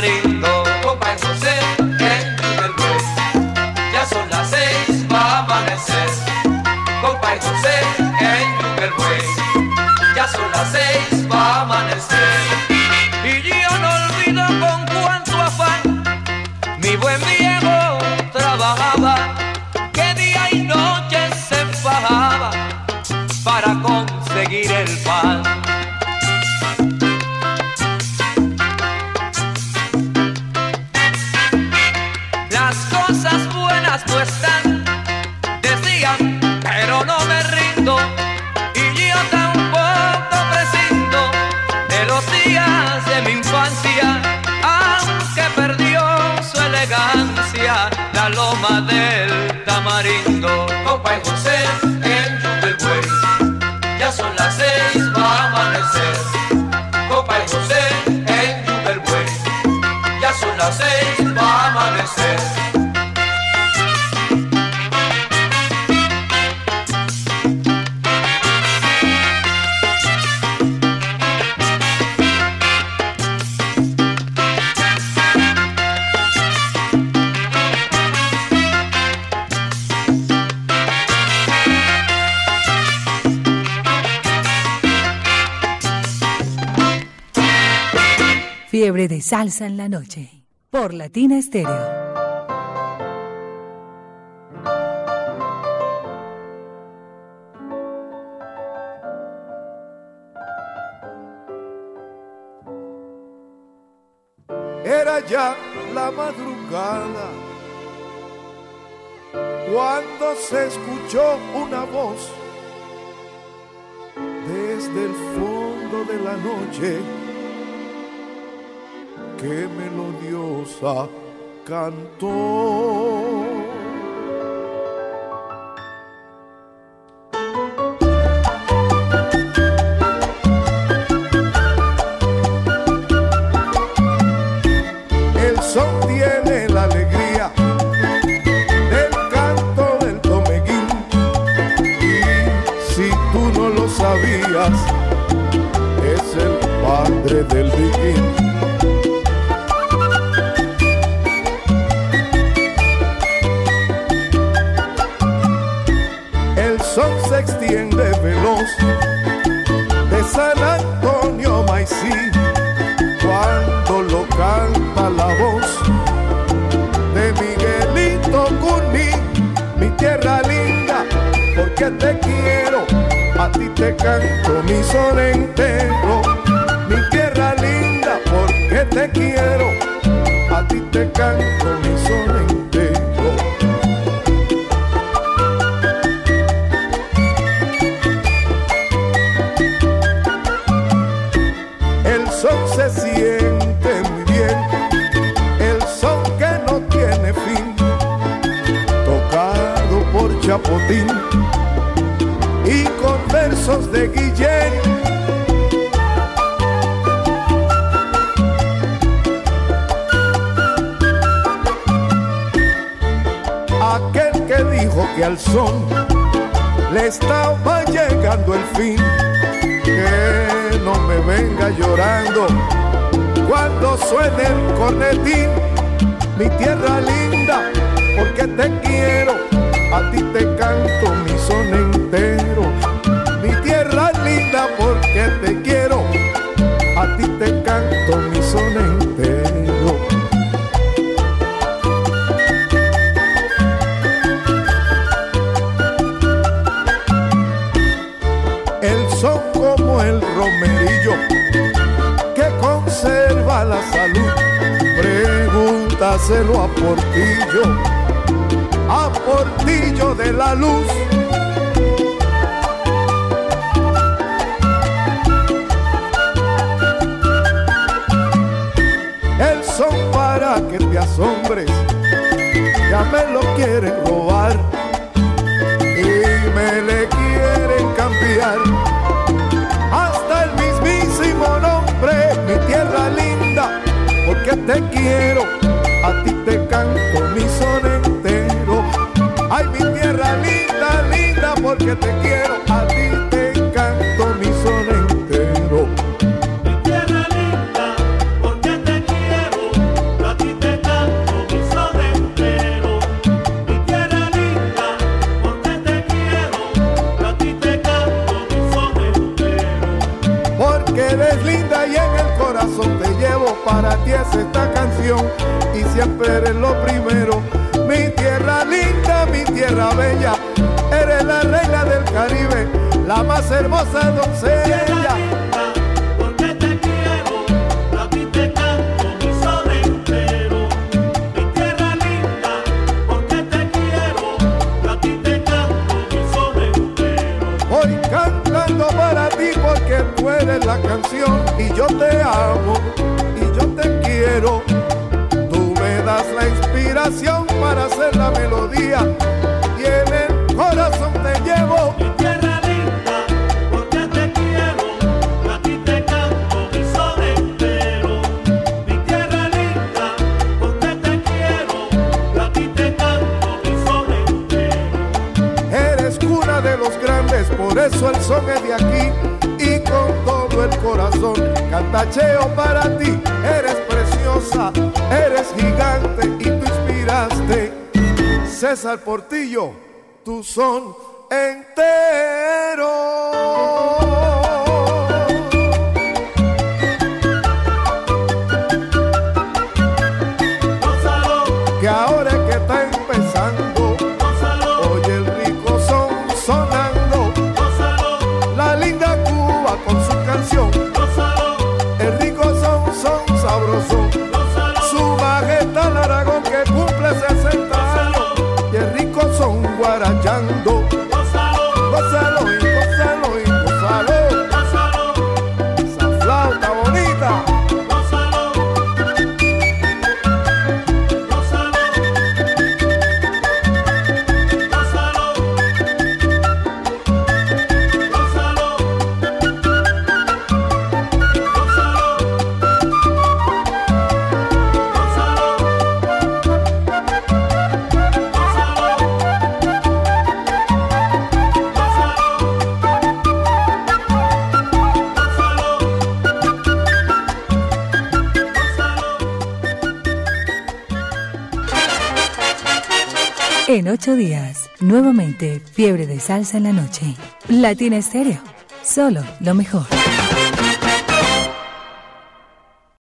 Del Compa y José, en Tupperware, ya son las seis, va a amanecer. Compa y José, salsa en la noche. Por Latina Estéreo. Era ya la madrugada cuando se escuchó una voz desde el fondo de la noche. Qué melodiosa cantó. El son tiene la alegría del canto del tomeguín. Y si tú no lo sabías, es el padre del viquín. De San Antonio Maicí cuando lo canta la voz de Miguelito Cuní, mi tierra linda, porque te quiero, a ti te canto mi son entero, mi tierra linda, porque te quiero, a ti te canto mi son Y con versos de Guillén. Aquel que dijo que al son le estaba llegando el fin, que no me venga llorando cuando suene el cornetín, mi tierra linda, porque te quiero, a ti te El son para que te asombres, ya me lo quieren robar y me le quieren cambiar. Hasta el mismísimo nombre, mi tierra linda, porque te quiero, a ti te canto mi son. que te quiero a ti. de salsa en la noche. Latina Estéreo. Solo lo mejor.